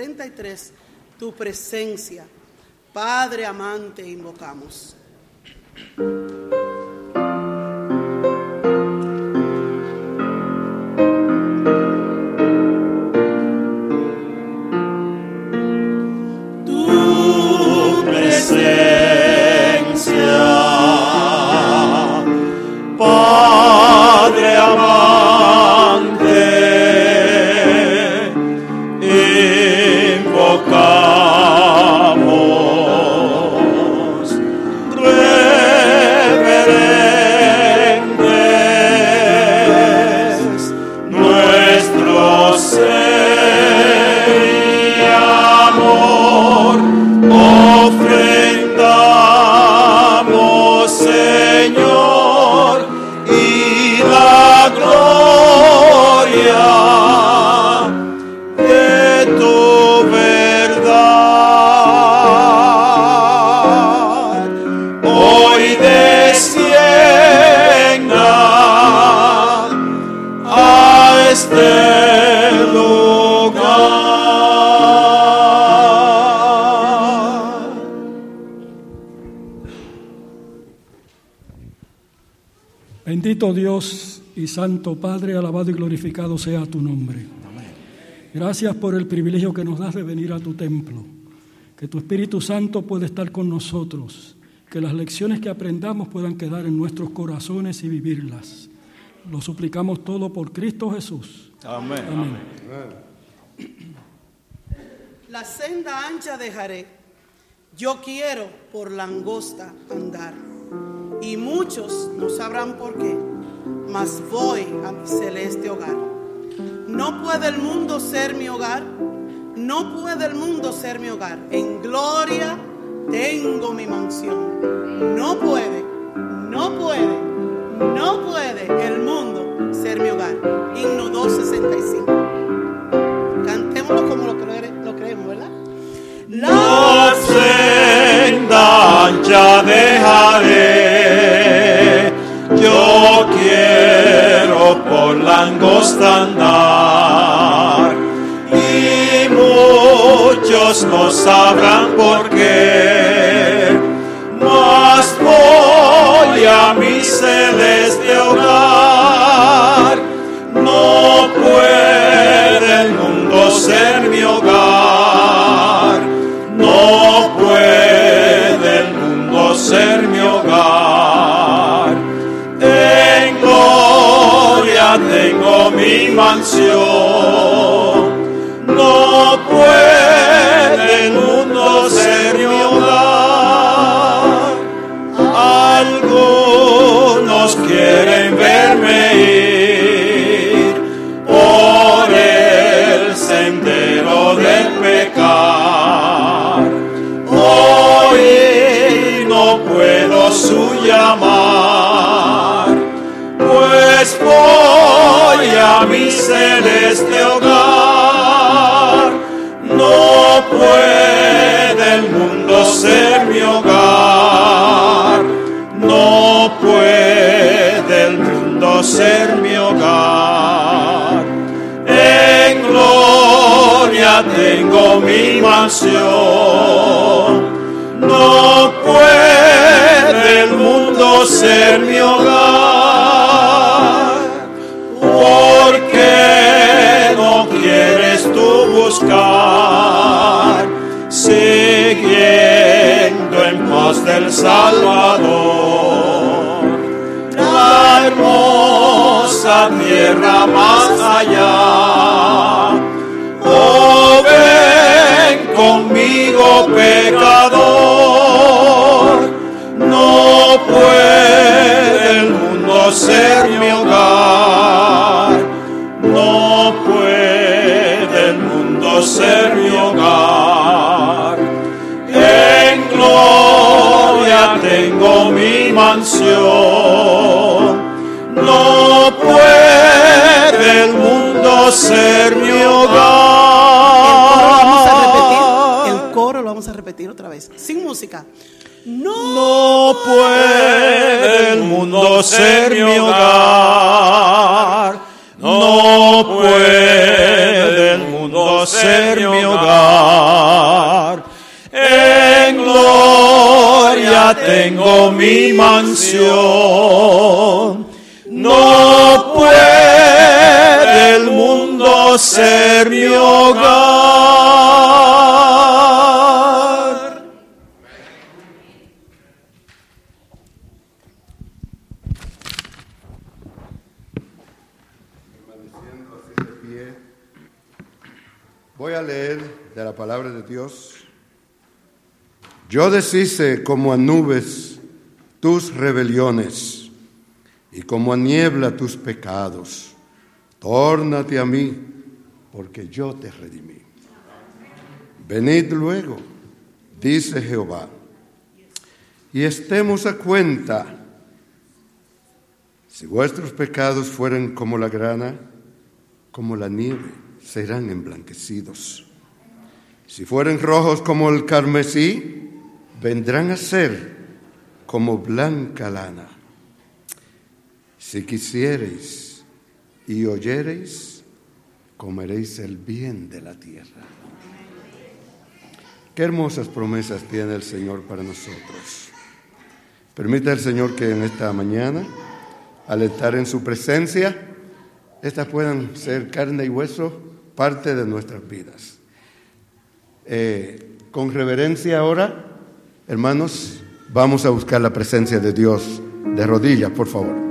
33, tu presencia. Padre amante, invocamos. Glorificado sea tu nombre. Gracias por el privilegio que nos das de venir a tu templo. Que tu Espíritu Santo pueda estar con nosotros. Que las lecciones que aprendamos puedan quedar en nuestros corazones y vivirlas. Lo suplicamos todo por Cristo Jesús. Amén. Amén. La senda ancha dejaré. Yo quiero por la angosta andar. Y muchos no sabrán por qué, mas voy a mi celeste hogar. No puede el mundo ser mi hogar. No puede el mundo ser mi hogar. En gloria tengo mi mansión. No puede, no puede, no puede el mundo ser mi hogar. Himno 265. Cantémoslo como lo, cre- lo creemos, ¿verdad? La senda ancha dejaré, angosta andar, y muchos no sabrán por qué, mas voy a mi celeste hogar, tengo celeste hogar. No puede el mundo ser mi hogar, no puede el mundo ser mi hogar. En gloria tengo mi mansión, no puede el mundo ser mi hogar. Buscar, siguiendo en pos del Salvador? La hermosa tierra más allá. Oh, ven conmigo, pecador. No puede el mundo ser ser mi Vamos a repetir. hogar. El coro lo vamos a repetir otra vez. Sin música. No. No puede el mundo ser mi hogar. No puede el mundo ser mi hogar. En gloria tengo mi mansión. No ser mi hogar. Voy a leer de la palabra de Dios. Yo deshice como a nubes tus rebeliones y como a niebla tus pecados. Tórnate a mí, porque yo te redimí. Venid luego, dice Jehová, y estemos a cuenta. Si vuestros pecados fueren como la grana, como la nieve, serán emblanquecidos. Si fueren rojos como el carmesí, vendrán a ser como blanca lana. Si quisiereis y oyereis, comeréis el bien de la tierra. Qué hermosas promesas tiene el Señor para nosotros. Permita el Señor que en esta mañana, al estar en su presencia, estas puedan ser carne y hueso, parte de nuestras vidas. Eh, con reverencia ahora, hermanos, vamos a buscar la presencia de Dios de rodillas, por favor.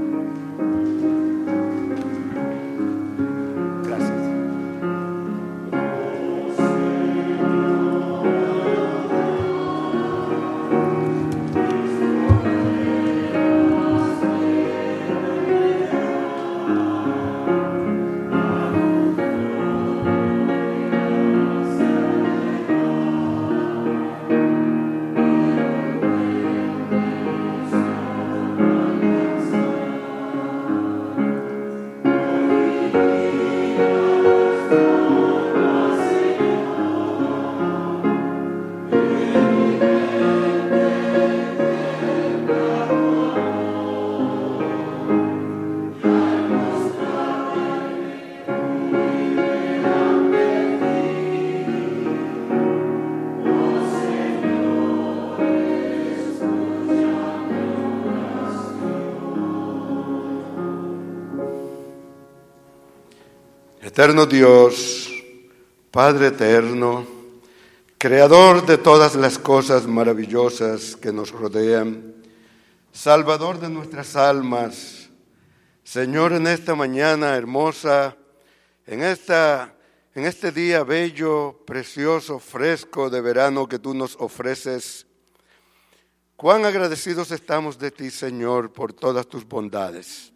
Eterno Dios, Padre eterno, Creador de todas las cosas maravillosas que nos rodean, Salvador de nuestras almas, Señor, en esta mañana hermosa, en, esta, en este día bello, precioso, fresco de verano que tú nos ofreces, cuán agradecidos estamos de ti, Señor, por todas tus bondades.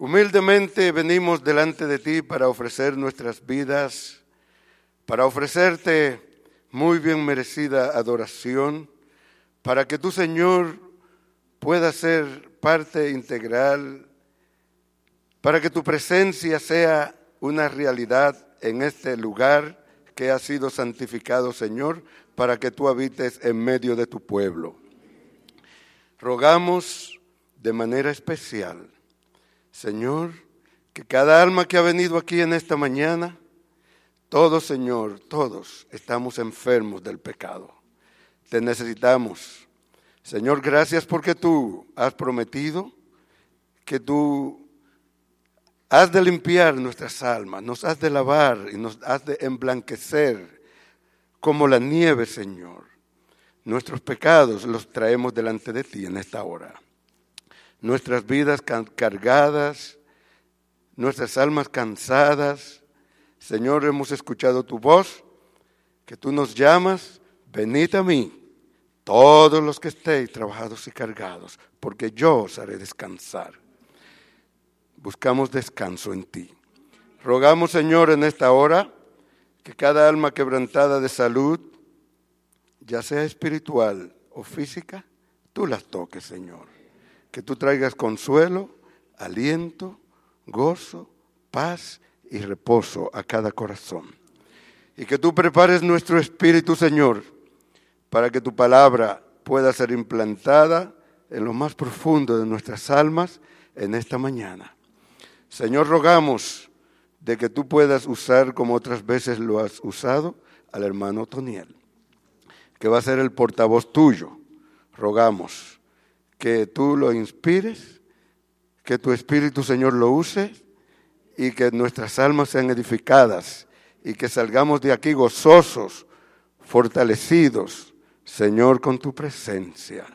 Humildemente venimos delante de ti para ofrecer nuestras vidas, para ofrecerte muy bien merecida adoración, para que tu Señor pueda ser parte integral, para que tu presencia sea una realidad en este lugar que ha sido santificado, Señor, para que tú habites en medio de tu pueblo. Rogamos de manera especial Señor, que cada alma que ha venido aquí en esta mañana, todos, Señor, todos estamos enfermos del pecado. Te necesitamos. Señor, gracias porque tú has prometido que tú has de limpiar nuestras almas, nos has de lavar y nos has de emblanquecer como la nieve, Señor. Nuestros pecados los traemos delante de ti en esta hora nuestras vidas cargadas, nuestras almas cansadas. Señor, hemos escuchado tu voz, que tú nos llamas, venid a mí, todos los que estéis trabajados y cargados, porque yo os haré descansar. Buscamos descanso en ti. Rogamos, Señor, en esta hora, que cada alma quebrantada de salud, ya sea espiritual o física, tú las toques, Señor que tú traigas consuelo, aliento, gozo, paz y reposo a cada corazón. Y que tú prepares nuestro espíritu, Señor, para que tu palabra pueda ser implantada en lo más profundo de nuestras almas en esta mañana. Señor, rogamos de que tú puedas usar como otras veces lo has usado al hermano Toniel, que va a ser el portavoz tuyo. Rogamos que tú lo inspires, que tu Espíritu Señor lo use y que nuestras almas sean edificadas y que salgamos de aquí gozosos, fortalecidos, Señor, con tu presencia.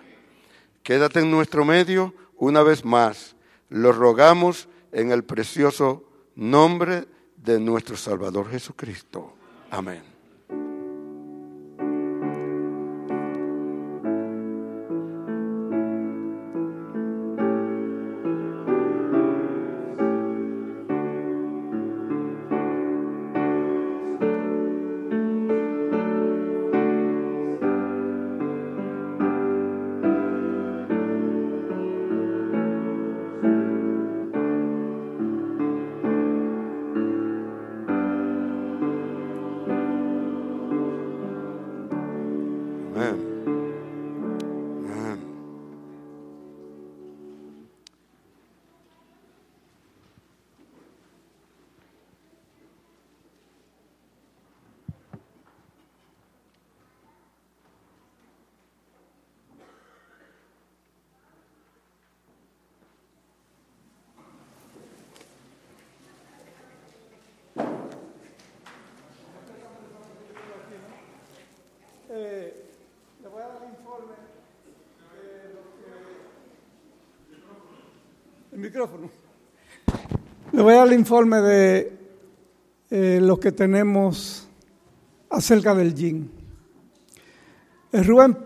Quédate en nuestro medio una vez más. Lo rogamos en el precioso nombre de nuestro Salvador Jesucristo. Amén. Informe de eh, lo que tenemos acerca del yin. Eh, Rubén,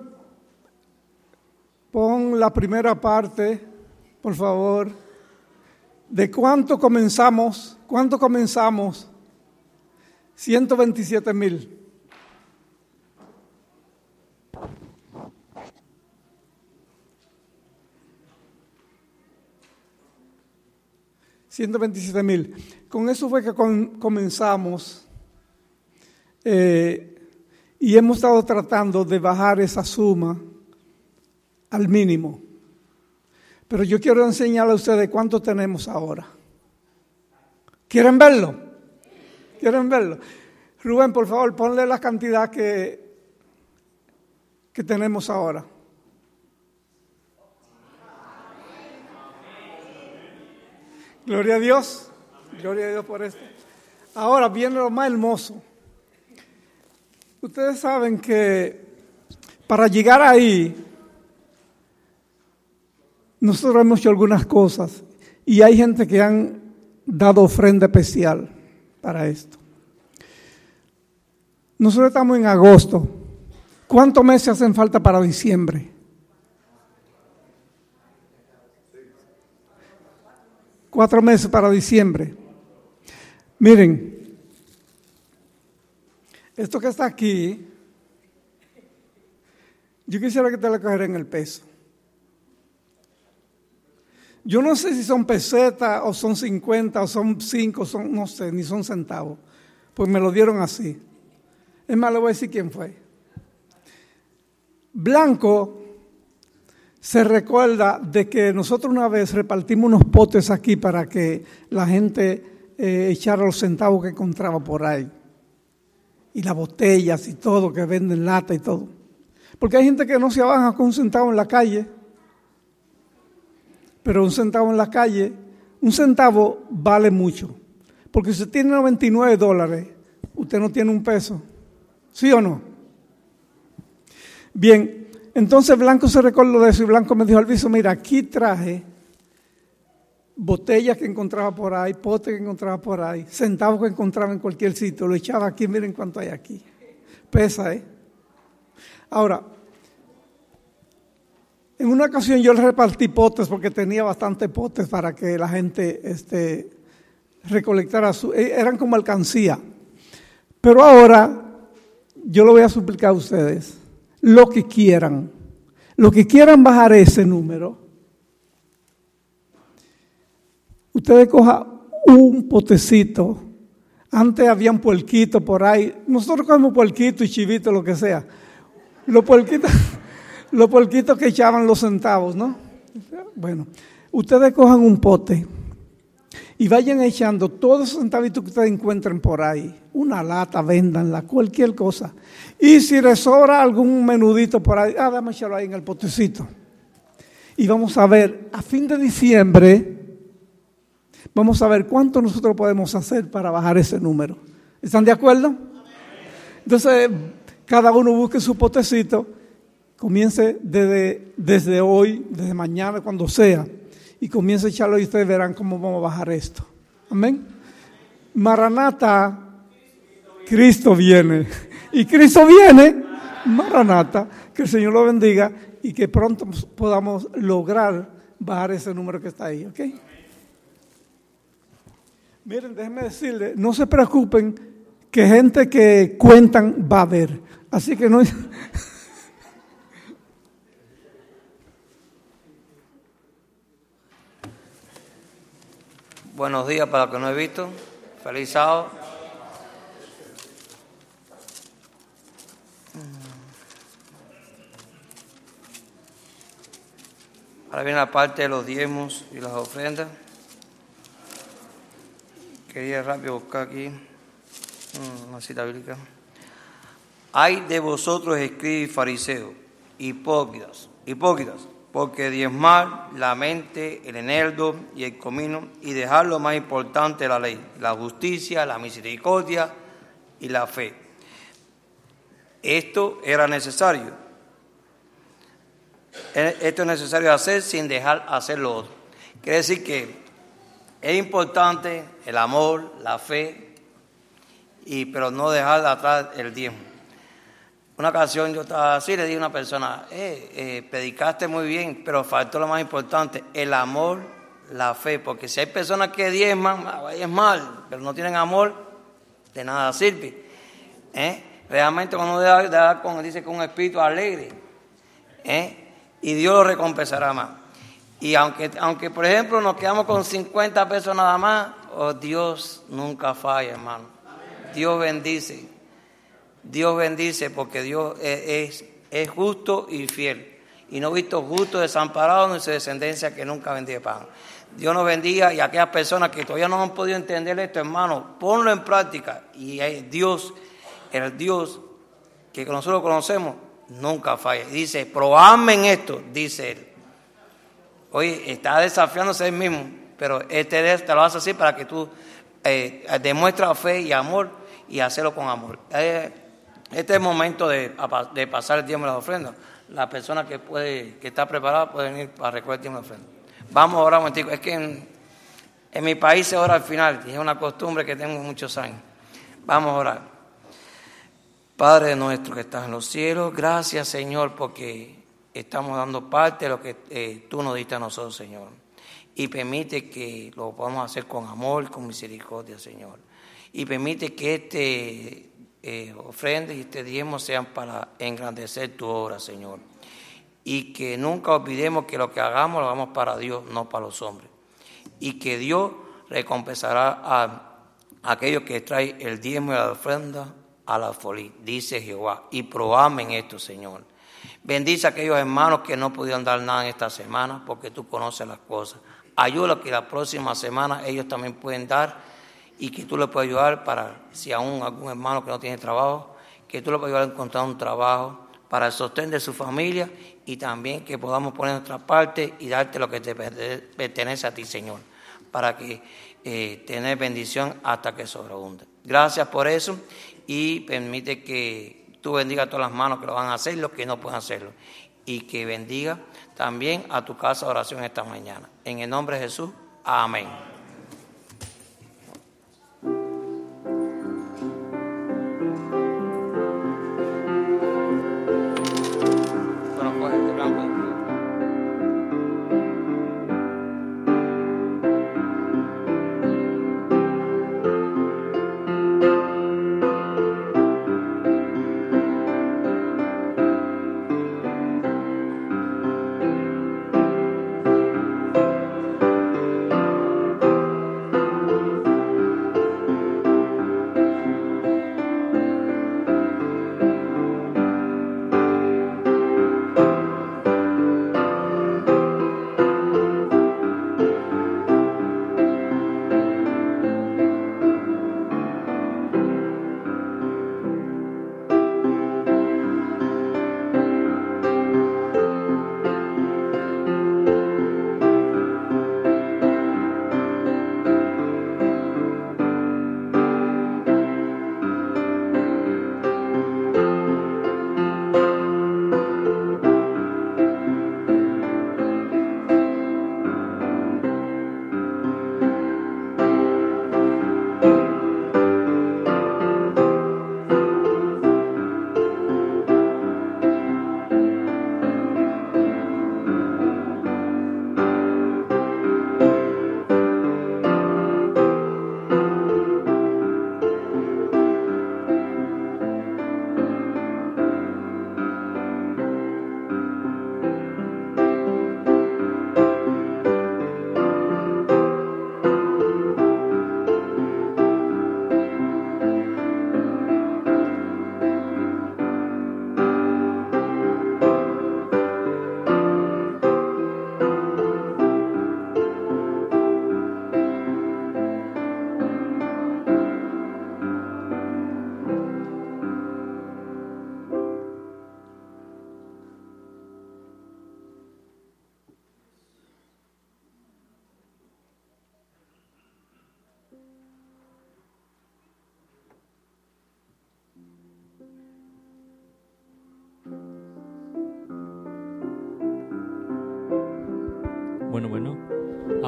pon la primera parte, por favor, de cuánto comenzamos, cuánto comenzamos, 127 mil. 127 mil. Con eso fue que comenzamos eh, y hemos estado tratando de bajar esa suma al mínimo. Pero yo quiero enseñarle a ustedes cuánto tenemos ahora. ¿Quieren verlo? ¿Quieren verlo? Rubén, por favor, ponle la cantidad que, que tenemos ahora. Gloria a Dios. Gloria a Dios por esto. Ahora viene lo más hermoso. Ustedes saben que para llegar ahí, nosotros hemos hecho algunas cosas y hay gente que han dado ofrenda especial para esto. Nosotros estamos en agosto. ¿Cuántos meses hacen falta para diciembre? Cuatro meses para diciembre. Miren, esto que está aquí, yo quisiera que te lo cogiera en el peso. Yo no sé si son pesetas o son 50 o son 5, son, no sé, ni son centavos. Pues me lo dieron así. Es más, le voy a decir quién fue. Blanco se recuerda de que nosotros una vez repartimos unos potes aquí para que la gente eh, echara los centavos que encontraba por ahí. Y las botellas y todo, que venden lata y todo. Porque hay gente que no se abaja con un centavo en la calle. Pero un centavo en la calle, un centavo vale mucho. Porque si usted tiene 99 dólares, usted no tiene un peso. ¿Sí o no? Bien, entonces Blanco se recordó de eso y Blanco me dijo, Alviso, mira, aquí traje botellas que encontraba por ahí, potes que encontraba por ahí, centavos que encontraba en cualquier sitio, lo echaba aquí, miren cuánto hay aquí. Pesa, ¿eh? Ahora, en una ocasión yo le repartí potes porque tenía bastante potes para que la gente este, recolectara su... Eh, eran como alcancía. Pero ahora yo lo voy a suplicar a ustedes lo que quieran. Lo que quieran bajar ese número. Ustedes cojan un potecito. Antes había un puerquito por ahí. Nosotros cogemos puerquito y chivito, lo que sea. Los puerquitos, los puerquitos que echaban los centavos, ¿no? Bueno, ustedes cojan un pote Y vayan echando todos los centavitos que ustedes encuentren por ahí. Una lata, véndanla, cualquier cosa. Y si les sobra algún menudito por ahí, ah, echarlo ahí en el potecito. Y vamos a ver, a fin de diciembre, vamos a ver cuánto nosotros podemos hacer para bajar ese número. ¿Están de acuerdo? Entonces, cada uno busque su potecito, comience desde, desde hoy, desde mañana, cuando sea y comience a echarlo y ustedes verán cómo vamos a bajar esto. Amén. Maranata, Cristo viene. Y Cristo viene, Maranata, que el Señor lo bendiga y que pronto podamos lograr bajar ese número que está ahí, ¿ok? Miren, déjenme decirles, no se preocupen que gente que cuentan va a haber. Así que no... Buenos días para los que no he visto. Feliz sábado. Ahora viene la parte de los diezmos y las ofrendas. Quería rápido buscar aquí mm, una cita bíblica. Hay de vosotros escribes fariseos, hipócritas, hipócritas porque diezmar la mente, el eneldo y el comino y dejar lo más importante la ley, la justicia, la misericordia y la fe. Esto era necesario. E, esto es necesario hacer sin dejar hacer lo otro. Quiere decir que es importante el amor, la fe, y, pero no dejar de atrás el diezmo. Una ocasión yo estaba así, le dije a una persona, eh, eh, predicaste muy bien, pero faltó lo más importante, el amor, la fe, porque si hay personas que diezman, ah, es mal, pero no tienen amor, de nada sirve. ¿eh? Realmente cuando uno da, con, dice con un espíritu alegre, ¿eh? y Dios lo recompensará más. Y aunque, aunque, por ejemplo, nos quedamos con 50 pesos nada más, oh, Dios nunca falla, hermano. Dios bendice. Dios bendice porque Dios es, es, justo y fiel. Y no he visto justo desamparado ni su descendencia que nunca bendiga pan. Dios nos bendiga y aquellas personas que todavía no han podido entender esto, hermano, ponlo en práctica. Y Dios, el Dios que nosotros conocemos, nunca falla. Dice, probadme en esto, dice él. Oye, está desafiándose él mismo, pero este te lo hace así para que tú eh, demuestres fe y amor y hacerlo con amor. Eh, este es el momento de, pasar el tiempo de las ofrendas. La persona que puede, que está preparada puede venir para recoger el tiempo de ofrenda. Vamos a orar un momentico. Es que en, mi país se ora al final es una costumbre que tengo muchos años. Vamos a orar. Padre nuestro que estás en los cielos, gracias Señor porque estamos dando parte de lo que eh, tú nos diste a nosotros, Señor. Y permite que lo podamos hacer con amor, con misericordia, Señor. Y permite que este eh, ofrendas y este diezmo sean para engrandecer tu obra, Señor. Y que nunca olvidemos que lo que hagamos lo hagamos para Dios, no para los hombres. Y que Dios recompensará a aquellos que traen el diezmo y la ofrenda a la folía, dice Jehová. Y probame en esto, Señor. Bendice a aquellos hermanos que no pudieron dar nada en esta semana, porque tú conoces las cosas. Ayuda que la próxima semana ellos también pueden dar y que tú le puedas ayudar para, si aún algún hermano que no tiene trabajo, que tú le puedas ayudar a encontrar un trabajo para el sostén de su familia y también que podamos poner nuestra parte y darte lo que te pertenece a ti, Señor, para que eh, tener bendición hasta que sobreabunde. Gracias por eso y permite que tú bendiga a todas las manos que lo van a hacer los que no puedan hacerlo. Y que bendiga también a tu casa de oración esta mañana. En el nombre de Jesús, amén.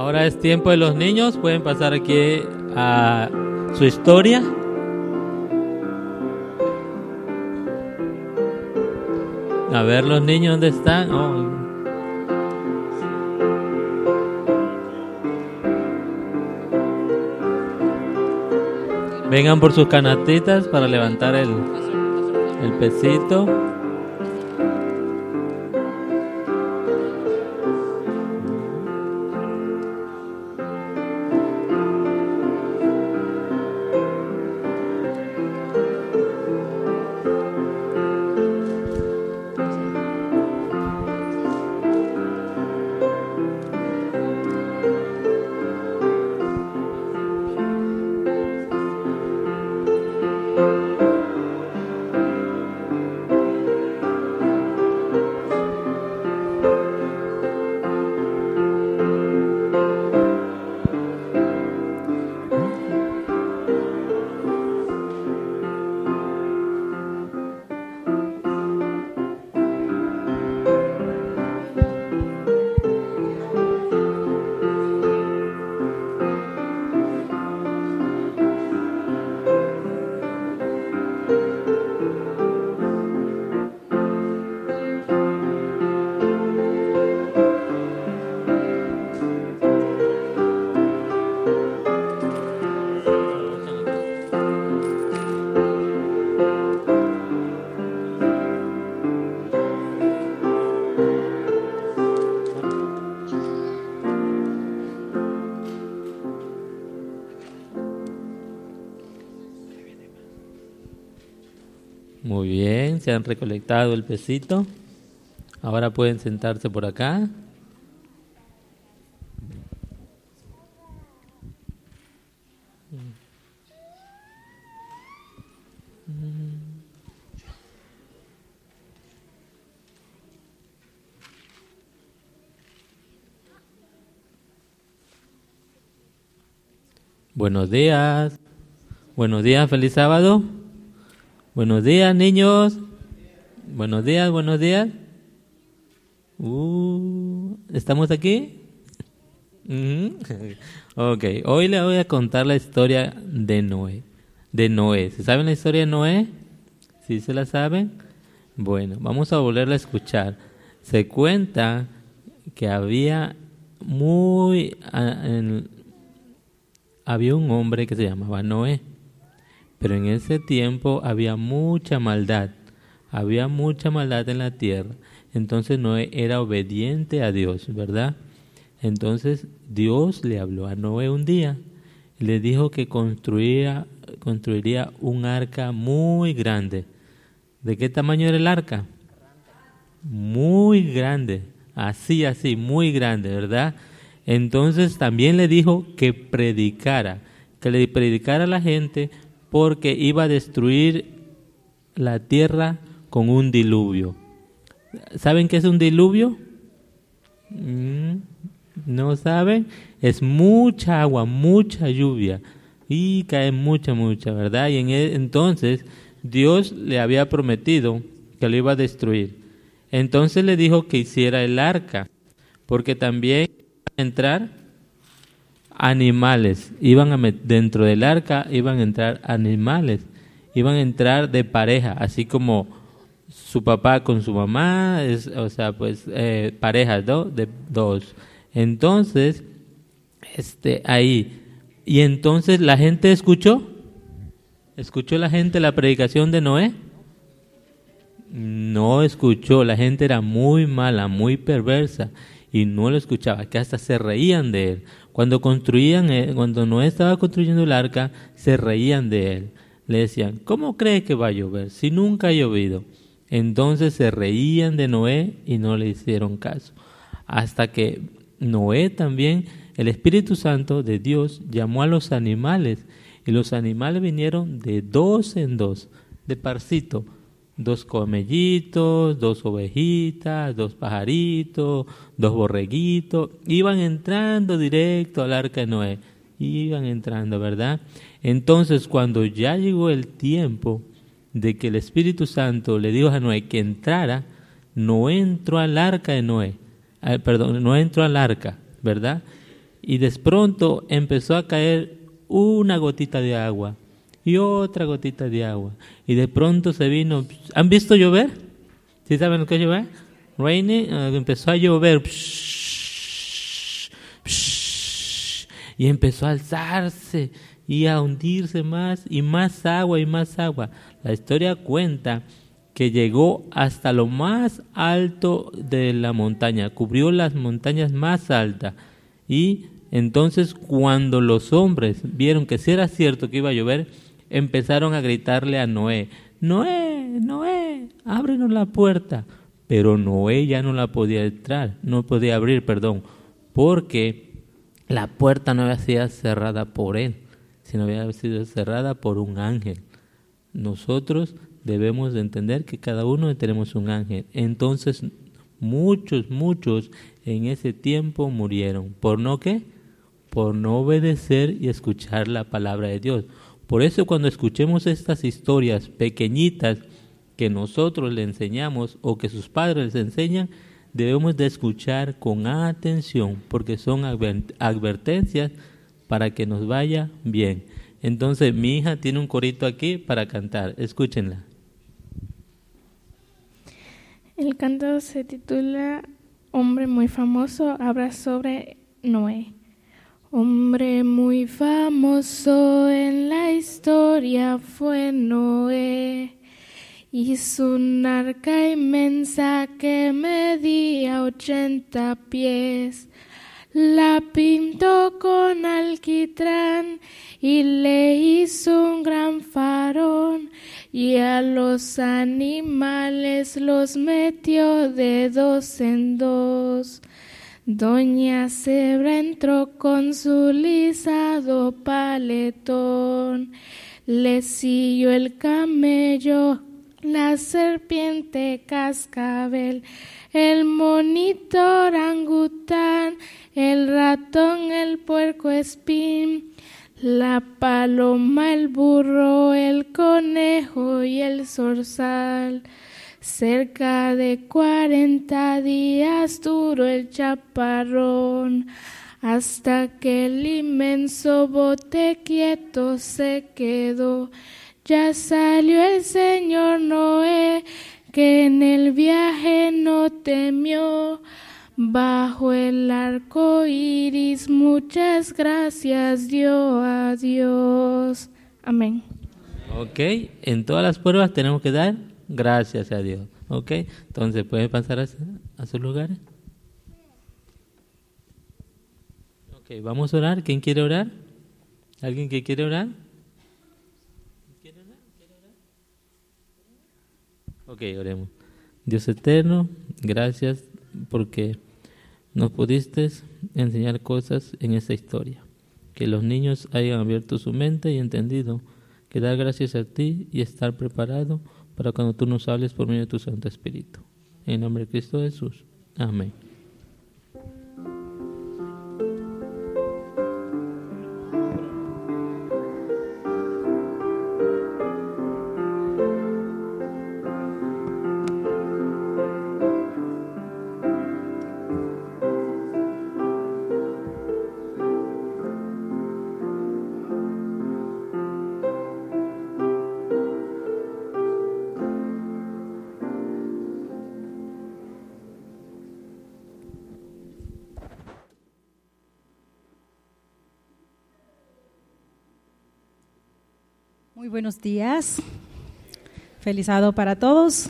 Ahora es tiempo de los niños. Pueden pasar aquí a su historia. A ver los niños dónde están. Oh. Vengan por sus canastitas para levantar el, el pesito. Han recolectado el pesito. Ahora pueden sentarse por acá. Buenos días. Buenos días, feliz sábado. Buenos días, niños. Buenos días, buenos días. Uh, ¿Estamos aquí? Ok, hoy le voy a contar la historia de Noé. De Noé. ¿Se saben la historia de Noé? ¿Sí se la saben? Bueno, vamos a volverla a escuchar. Se cuenta que había muy... había un hombre que se llamaba Noé. Pero en ese tiempo había mucha maldad, había mucha maldad en la tierra. Entonces Noé era obediente a Dios, ¿verdad? Entonces Dios le habló a Noé un día y le dijo que construiría, construiría un arca muy grande. ¿De qué tamaño era el arca? Muy grande, así, así, muy grande, ¿verdad? Entonces también le dijo que predicara, que le predicara a la gente porque iba a destruir la tierra con un diluvio. ¿Saben qué es un diluvio? Mm, ¿No saben? Es mucha agua, mucha lluvia y cae mucha, mucha, ¿verdad? Y en e- entonces Dios le había prometido que lo iba a destruir. Entonces le dijo que hiciera el arca, porque también iban a entrar animales, iban a dentro del arca iban a entrar animales, iban a entrar de pareja, así como su papá con su mamá, es, o sea, pues eh, parejas. De dos. Entonces, este, ahí, y entonces la gente escuchó, escuchó la gente la predicación de Noé. No escuchó, la gente era muy mala, muy perversa y no lo escuchaba, que hasta se reían de él. Cuando construían, eh, cuando Noé estaba construyendo el arca, se reían de él. Le decían, ¿cómo cree que va a llover si nunca ha llovido? Entonces se reían de Noé y no le hicieron caso. Hasta que Noé también, el Espíritu Santo de Dios, llamó a los animales y los animales vinieron de dos en dos, de parcito, dos comellitos, dos ovejitas, dos pajaritos, dos borreguitos, iban entrando directo al arca de Noé, iban entrando, ¿verdad? Entonces cuando ya llegó el tiempo de que el Espíritu Santo le dijo a Noé que entrara, no entró al arca de Noé, ah, perdón, no entró al arca, ¿verdad? y de pronto empezó a caer una gotita de agua y otra gotita de agua. Y de pronto se vino. ¿Han visto llover? ¿Sí saben lo que es llover? Rainy, eh, empezó a llover. y empezó a alzarse y a hundirse más y más agua y más agua. La historia cuenta que llegó hasta lo más alto de la montaña, cubrió las montañas más altas y entonces cuando los hombres vieron que si era cierto que iba a llover, empezaron a gritarle a Noé, Noé, Noé, ábrenos la puerta. Pero Noé ya no la podía entrar, no podía abrir, perdón, porque la puerta no había sido cerrada por él, sino había sido cerrada por un ángel. Nosotros debemos de entender que cada uno tenemos un ángel. Entonces, muchos, muchos en ese tiempo murieron. ¿Por no qué? Por no obedecer y escuchar la palabra de Dios. Por eso cuando escuchemos estas historias pequeñitas que nosotros le enseñamos o que sus padres les enseñan, debemos de escuchar con atención porque son advertencias para que nos vaya bien. Entonces mi hija tiene un corito aquí para cantar, escúchenla. El canto se titula Hombre muy famoso, habla sobre Noé. Hombre muy famoso en la historia fue Noé. Hizo un arca inmensa que medía ochenta pies. La pintó con alquitrán y le hizo un gran farón y a los animales los metió de dos en dos. Doña Zebra entró con su lisado paletón, le siguió el camello, la serpiente cascabel, el monito orangután, el ratón, el puerco espín, la paloma, el burro, el conejo y el zorzal. Cerca de cuarenta días duró el chaparrón, hasta que el inmenso bote quieto se quedó. Ya salió el señor Noé, que en el viaje no temió Bajo el arco iris, muchas gracias dio a Dios. Amén. Ok, en todas las pruebas tenemos que dar gracias a Dios. Ok, entonces pueden pasar a, a sus lugares. Ok, vamos a orar. ¿Quién quiere orar? ¿Alguien que quiere orar? ¿Quiere orar? ¿Quiere orar? Ok, oremos. Dios eterno, gracias porque nos pudiste enseñar cosas en esta historia. Que los niños hayan abierto su mente y entendido que dar gracias a ti y estar preparado para cuando tú nos hables por medio de tu Santo Espíritu. En nombre de Cristo Jesús. Amén. Buenos días. Felizado para todos.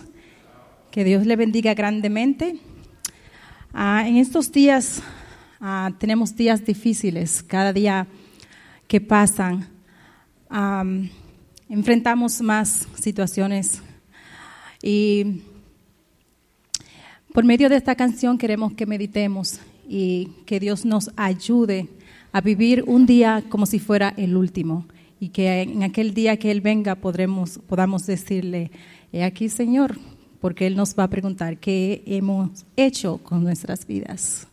Que Dios le bendiga grandemente. Ah, en estos días ah, tenemos días difíciles. Cada día que pasan enfrentamos más situaciones. Y por medio de esta canción queremos que meditemos y que Dios nos ayude a vivir un día como si fuera el último y que en aquel día que Él venga podremos, podamos decirle, he aquí Señor, porque Él nos va a preguntar qué hemos hecho con nuestras vidas.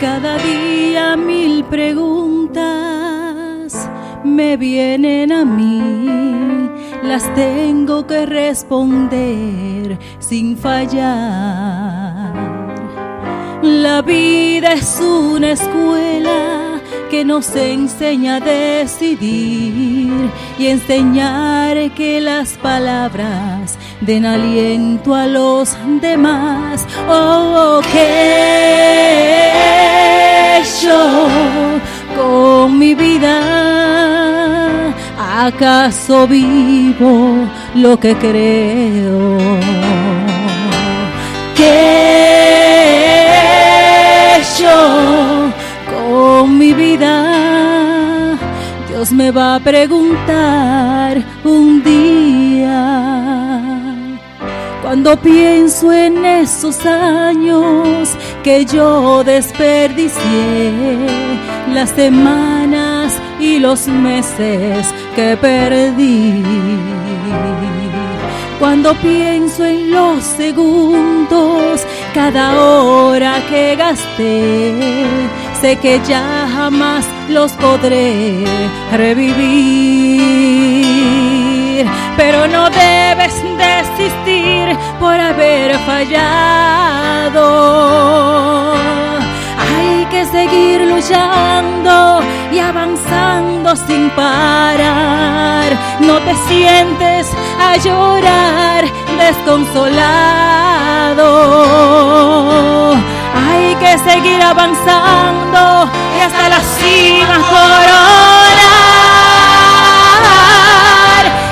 Cada día mil preguntas me vienen a mí, las tengo que responder sin fallar. La vida es una escuela que nos enseña a decidir y enseñar que las palabras den aliento a los demás. Oh, que yo con mi vida acaso vivo lo que creo. Que yo con mi vida Dios me va a preguntar un día. Cuando pienso en esos años que yo desperdicié, las semanas y los meses que perdí. Cuando pienso en los segundos, cada hora que gasté, sé que ya jamás los podré revivir. Pero no debes desistir por haber fallado. Hay que seguir luchando y avanzando sin parar. No te sientes a llorar desconsolado. Hay que seguir avanzando y hasta la cima coronar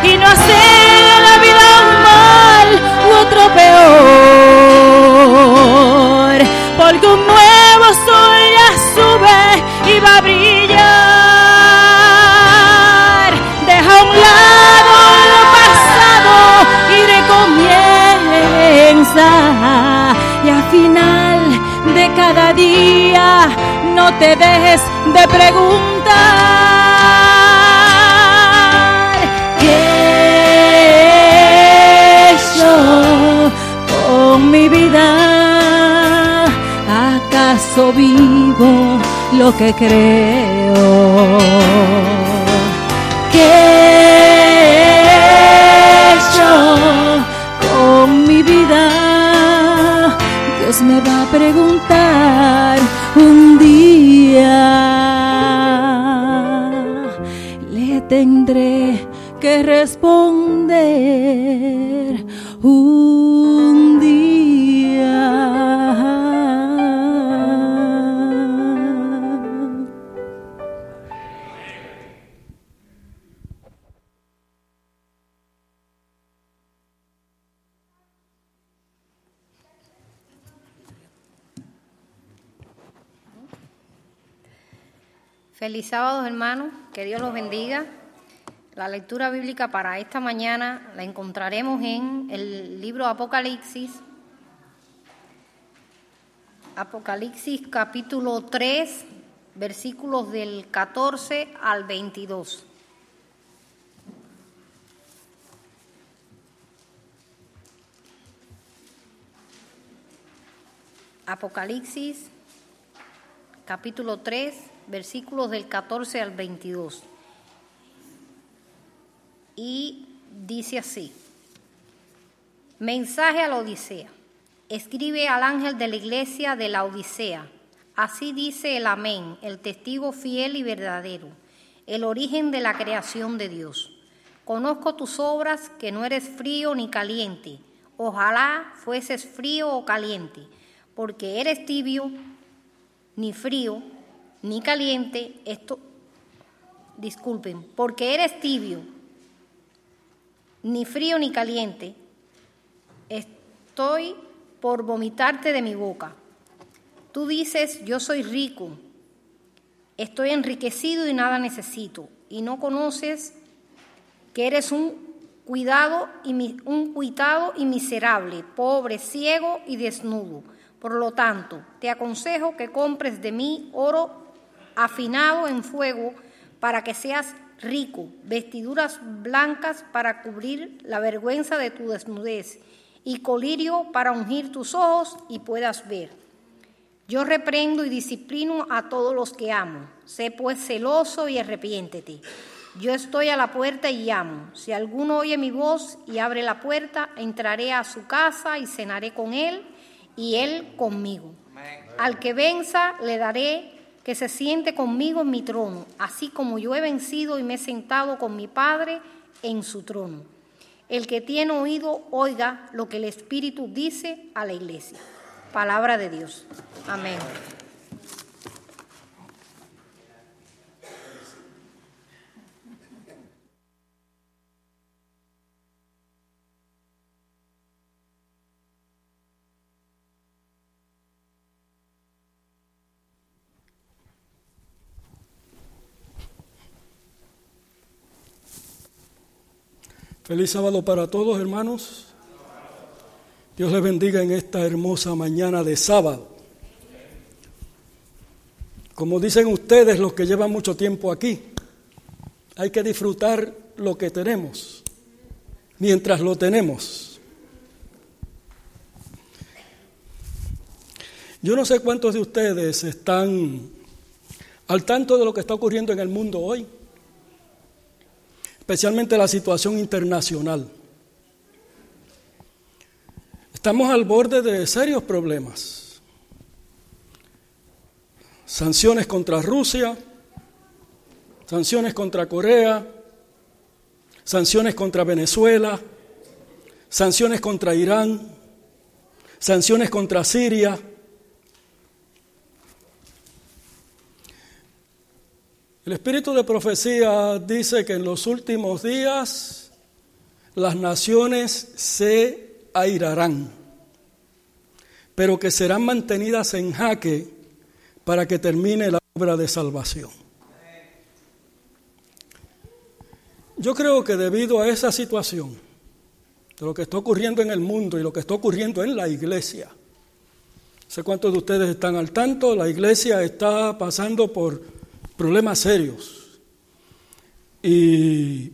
y no hacer la vida un mal u otro peor, te dejes de preguntar. Que yo con mi vida acaso vivo lo que creo que yo con mi vida Dios me va a preguntar Feliz sábado, hermanos. Que Dios los bendiga. La lectura bíblica para esta mañana la encontraremos en el libro Apocalipsis. Apocalipsis capítulo 3, versículos del 14 al 22. Apocalipsis capítulo 3, versículos del 14 al 22. Y dice así, mensaje a la Odisea. Escribe al ángel de la iglesia de la Odisea. Así dice el amén, el testigo fiel y verdadero, el origen de la creación de Dios. Conozco tus obras, que no eres frío ni caliente. Ojalá fueses frío o caliente, porque eres tibio, ni frío, ni caliente, esto, disculpen, porque eres tibio, ni frío ni caliente, estoy por vomitarte de mi boca. Tú dices, yo soy rico, estoy enriquecido y nada necesito, y no conoces que eres un cuidado y un cuitado y miserable, pobre, ciego y desnudo. Por lo tanto, te aconsejo que compres de mí oro afinado en fuego para que seas rico, vestiduras blancas para cubrir la vergüenza de tu desnudez y colirio para ungir tus ojos y puedas ver. Yo reprendo y disciplino a todos los que amo. Sé pues celoso y arrepiéntete. Yo estoy a la puerta y llamo. Si alguno oye mi voz y abre la puerta, entraré a su casa y cenaré con él y él conmigo. Al que venza, le daré que se siente conmigo en mi trono, así como yo he vencido y me he sentado con mi Padre en su trono. El que tiene oído, oiga lo que el Espíritu dice a la iglesia. Palabra de Dios. Amén. Feliz sábado para todos, hermanos. Dios les bendiga en esta hermosa mañana de sábado. Como dicen ustedes, los que llevan mucho tiempo aquí, hay que disfrutar lo que tenemos, mientras lo tenemos. Yo no sé cuántos de ustedes están al tanto de lo que está ocurriendo en el mundo hoy especialmente la situación internacional. Estamos al borde de serios problemas. Sanciones contra Rusia, sanciones contra Corea, sanciones contra Venezuela, sanciones contra Irán, sanciones contra Siria, El espíritu de profecía dice que en los últimos días las naciones se airarán, pero que serán mantenidas en jaque para que termine la obra de salvación. Yo creo que debido a esa situación, de lo que está ocurriendo en el mundo y lo que está ocurriendo en la iglesia, sé cuántos de ustedes están al tanto, la iglesia está pasando por problemas serios. Y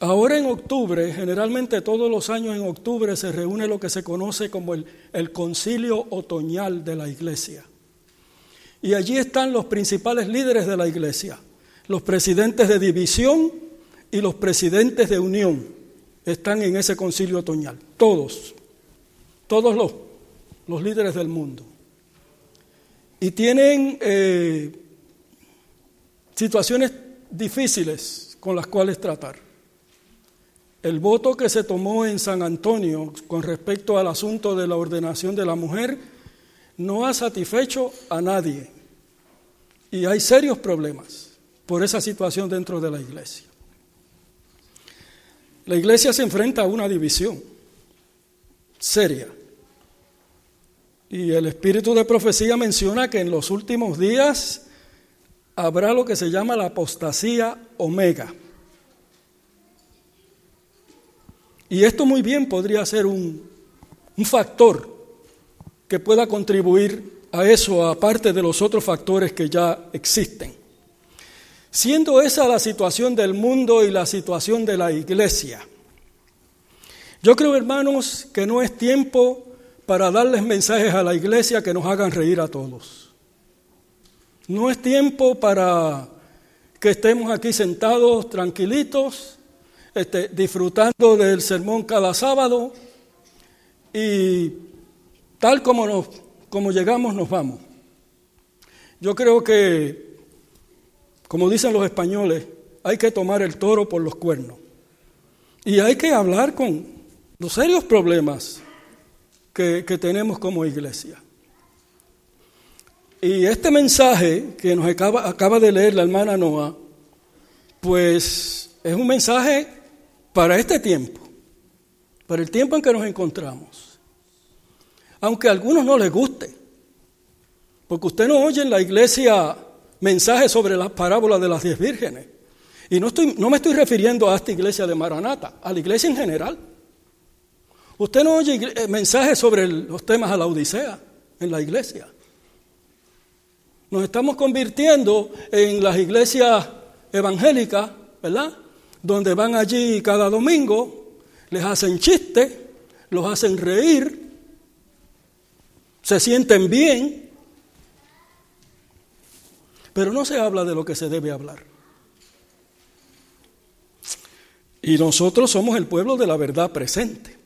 ahora en octubre, generalmente todos los años en octubre se reúne lo que se conoce como el, el concilio otoñal de la iglesia. Y allí están los principales líderes de la iglesia, los presidentes de división y los presidentes de unión. Están en ese concilio otoñal, todos, todos los, los líderes del mundo. Y tienen eh, situaciones difíciles con las cuales tratar. El voto que se tomó en San Antonio con respecto al asunto de la ordenación de la mujer no ha satisfecho a nadie y hay serios problemas por esa situación dentro de la iglesia. La iglesia se enfrenta a una división seria. Y el espíritu de profecía menciona que en los últimos días habrá lo que se llama la apostasía omega. Y esto muy bien podría ser un, un factor que pueda contribuir a eso, aparte de los otros factores que ya existen. Siendo esa la situación del mundo y la situación de la iglesia, yo creo, hermanos, que no es tiempo para darles mensajes a la iglesia que nos hagan reír a todos. No es tiempo para que estemos aquí sentados tranquilitos, este, disfrutando del sermón cada sábado y tal como, nos, como llegamos nos vamos. Yo creo que, como dicen los españoles, hay que tomar el toro por los cuernos y hay que hablar con los serios problemas que tenemos como iglesia. Y este mensaje que nos acaba, de leer la hermana Noah, pues es un mensaje para este tiempo, para el tiempo en que nos encontramos. Aunque a algunos no les guste, porque usted no oye en la iglesia mensajes sobre las parábolas de las diez vírgenes. Y no, estoy, no me estoy refiriendo a esta iglesia de Maranata, a la iglesia en general. Usted no oye eh, mensajes sobre los temas a la Odisea en la iglesia. Nos estamos convirtiendo en las iglesias evangélicas, ¿verdad? Donde van allí cada domingo, les hacen chistes, los hacen reír, se sienten bien pero no se habla de lo que se debe hablar. Y nosotros somos el pueblo de la verdad presente.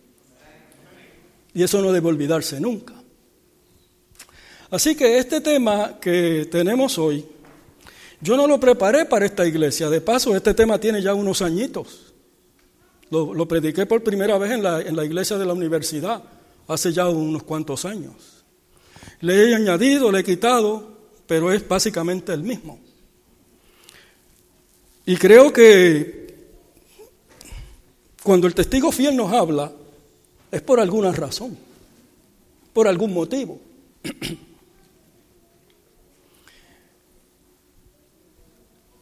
Y eso no debe olvidarse nunca. Así que este tema que tenemos hoy, yo no lo preparé para esta iglesia. De paso, este tema tiene ya unos añitos. Lo, prediqué por primera vez en la, en la iglesia de la universidad, hace ya unos cuantos años. Le he añadido, le he quitado, pero es básicamente el mismo. Y creo que cuando el testigo fiel nos habla, es por alguna razón, por algún motivo.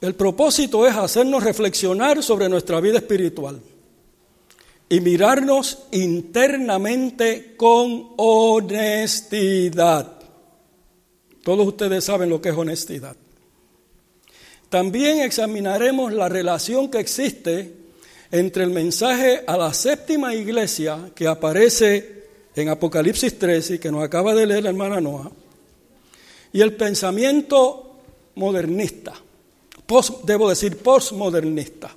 El propósito es hacernos reflexionar sobre nuestra vida espiritual y mirarnos internamente con honestidad. Todos ustedes saben lo que es honestidad. También examinaremos la relación que existe entre el mensaje a la séptima iglesia que aparece en Apocalipsis 13 y que nos acaba de leer la hermana Noah, y el pensamiento modernista debo decir, postmodernista.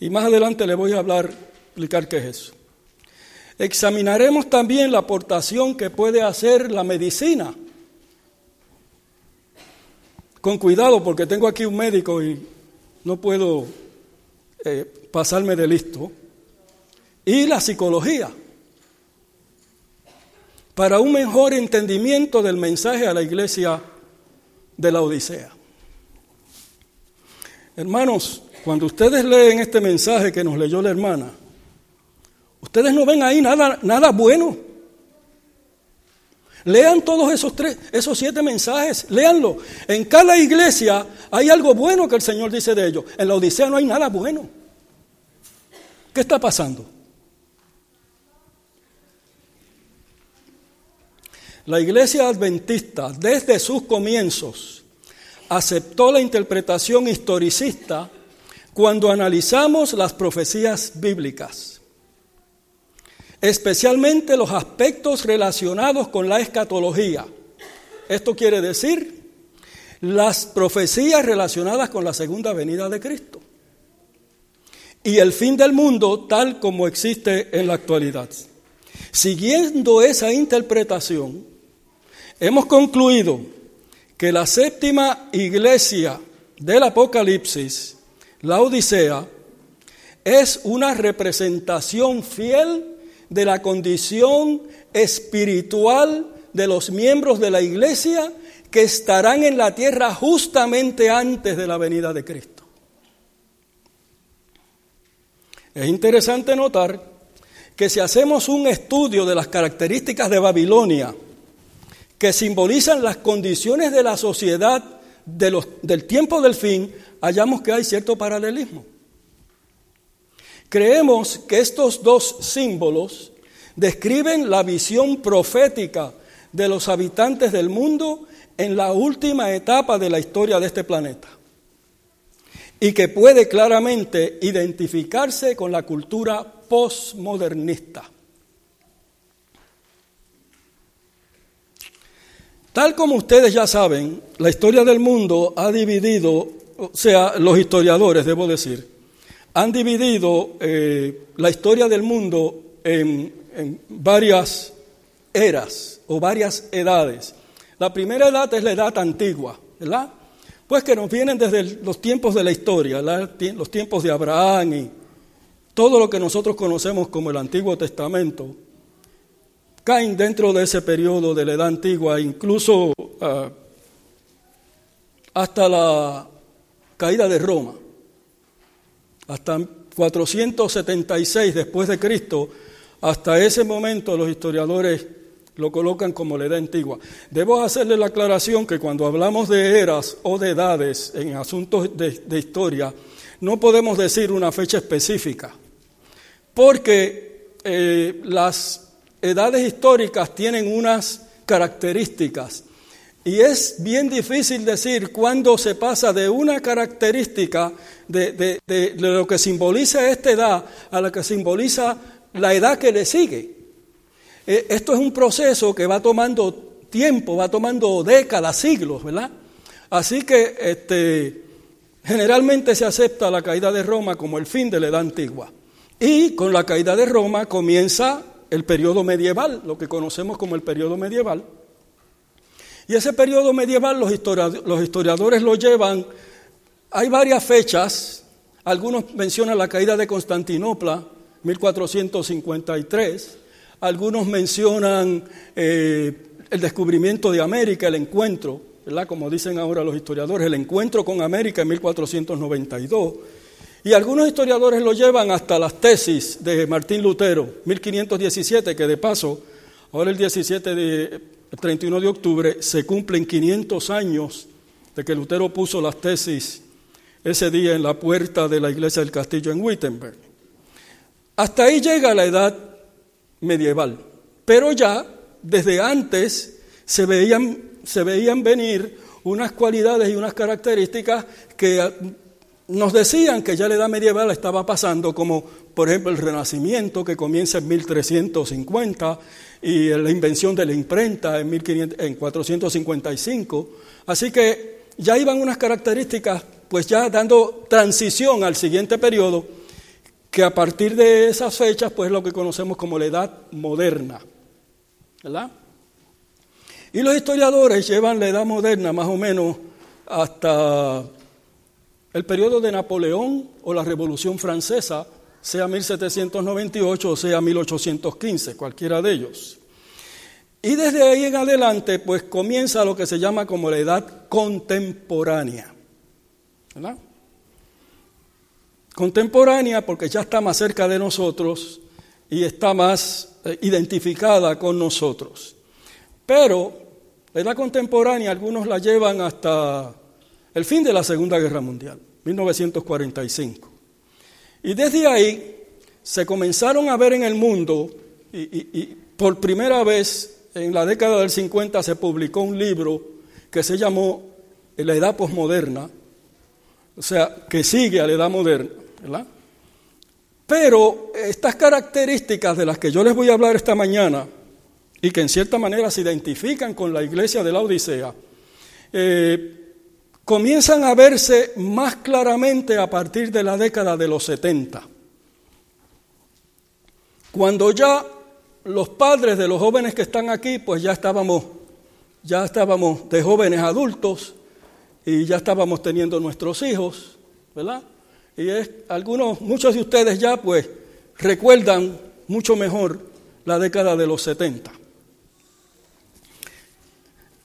Y más adelante le voy a hablar, explicar qué es eso. Examinaremos también la aportación que puede hacer la medicina. Con cuidado, porque tengo aquí un médico y no puedo eh, pasarme de listo. Y la psicología. Para un mejor entendimiento del mensaje a la iglesia de la Odisea. Hermanos, cuando ustedes leen este mensaje que nos leyó la hermana, ustedes no ven ahí nada, nada bueno. Lean todos esos tres, esos siete mensajes, léanlo. En cada iglesia hay algo bueno que el Señor dice de ellos. En la Odisea no hay nada bueno. ¿Qué está pasando? La iglesia adventista, desde sus comienzos, aceptó la interpretación historicista cuando analizamos las profecías bíblicas, especialmente los aspectos relacionados con la escatología. Esto quiere decir las profecías relacionadas con la segunda venida de Cristo y el fin del mundo tal como existe en la actualidad. Siguiendo esa interpretación, hemos concluido que la séptima iglesia del Apocalipsis, la Odisea, es una representación fiel de la condición espiritual de los miembros de la iglesia que estarán en la tierra justamente antes de la venida de Cristo. Es interesante notar que si hacemos un estudio de las características de Babilonia, que simbolizan las condiciones de la sociedad del tiempo del fin, hallamos que hay cierto paralelismo. Creemos que estos dos símbolos describen la visión profética de los habitantes del mundo en la última etapa de la historia de este planeta y que puede claramente identificarse con la cultura postmodernista. Tal como ustedes ya saben, la historia del mundo ha dividido, o sea, los historiadores, debo decir, han dividido eh, la historia del mundo en, en varias eras o varias edades. La primera edad es la edad antigua, ¿verdad? Pues que nos vienen desde los tiempos de la historia, los tiempos de Abraham y todo lo que nosotros conocemos como el Antiguo Testamento caen dentro de ese periodo de la edad antigua, incluso ah, hasta la caída de Roma, hasta 476 después de Cristo, hasta ese momento los historiadores lo colocan como la edad antigua. Debo hacerle la aclaración que cuando hablamos de eras o de edades en asuntos de historia, no podemos decir una fecha específica, porque eh, las edades históricas tienen unas características y es bien difícil decir cuándo se pasa de una característica de, lo que simboliza esta edad a la que simboliza la edad que le sigue. Eh, esto es un proceso que va tomando tiempo, va tomando décadas, siglos, ¿verdad? Así que este, generalmente se acepta la caída de Roma como el fin de la edad antigua. Y con la caída de Roma comienza el periodo medieval, lo que conocemos como el periodo medieval. Y ese periodo medieval los historiadores, los historiadores lo llevan, hay varias fechas, algunos mencionan la caída de Constantinopla, 1453, algunos mencionan eh, el descubrimiento de América, el encuentro, ¿verdad? como dicen ahora los historiadores, el encuentro con América en 1492. Y algunos historiadores lo llevan hasta las tesis de Martín Lutero, 1517, que de paso, ahora el 17 de, 31 de octubre, se cumplen 500 años de que Lutero puso las tesis ese día en la puerta de la iglesia del castillo en Wittenberg. Hasta ahí llega la edad medieval, pero ya desde antes se veían, se veían venir unas cualidades y unas características que nos decían que ya la edad medieval estaba pasando, como por ejemplo el Renacimiento que comienza en 1350 y la invención de la imprenta en, 1500, en 455. Así que ya iban unas características, pues ya dando transición al siguiente periodo, que a partir de esas fechas, pues es lo que conocemos como la edad moderna. ¿Verdad? Y los historiadores llevan la edad moderna más o menos hasta el periodo de Napoleón o la Revolución Francesa, sea 1798 o sea 1815, cualquiera de ellos. Y desde ahí en adelante, pues comienza lo que se llama como la edad contemporánea. ¿Verdad? Contemporánea porque ya está más cerca de nosotros y está más eh, identificada con nosotros. Pero la edad contemporánea algunos la llevan hasta el fin de la Segunda Guerra Mundial, 1945. Y desde ahí se comenzaron a ver en el mundo, y, por primera vez en la década del 50 se publicó un libro que se llamó La Edad Postmoderna, o sea, que sigue a la Edad Moderna, ¿verdad? Pero estas características de las que yo les voy a hablar esta mañana, y que en cierta manera se identifican con la iglesia de la Odisea, eh, comienzan a verse más claramente a partir de la década de los 70, cuando ya los padres de los jóvenes que están aquí, pues ya estábamos, ya estábamos de jóvenes adultos y ya estábamos teniendo nuestros hijos, ¿verdad? Y es, algunos, muchos de ustedes ya pues recuerdan mucho mejor la década de los 70.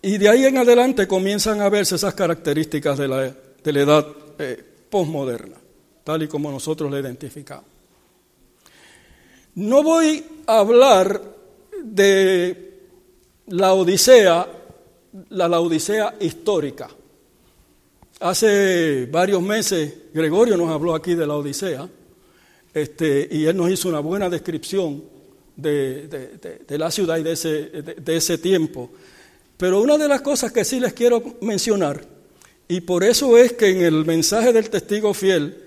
Y de ahí en adelante comienzan a verse esas características de la, de la edad eh, postmoderna, tal y como nosotros la identificamos. No voy a hablar de la Odisea, la, la Odisea histórica. Hace varios meses Gregorio nos habló aquí de la Odisea este, y él nos hizo una buena descripción de, de, la ciudad y de ese, de ese tiempo. Pero una de las cosas que sí les quiero mencionar, y por eso es que en el mensaje del testigo fiel,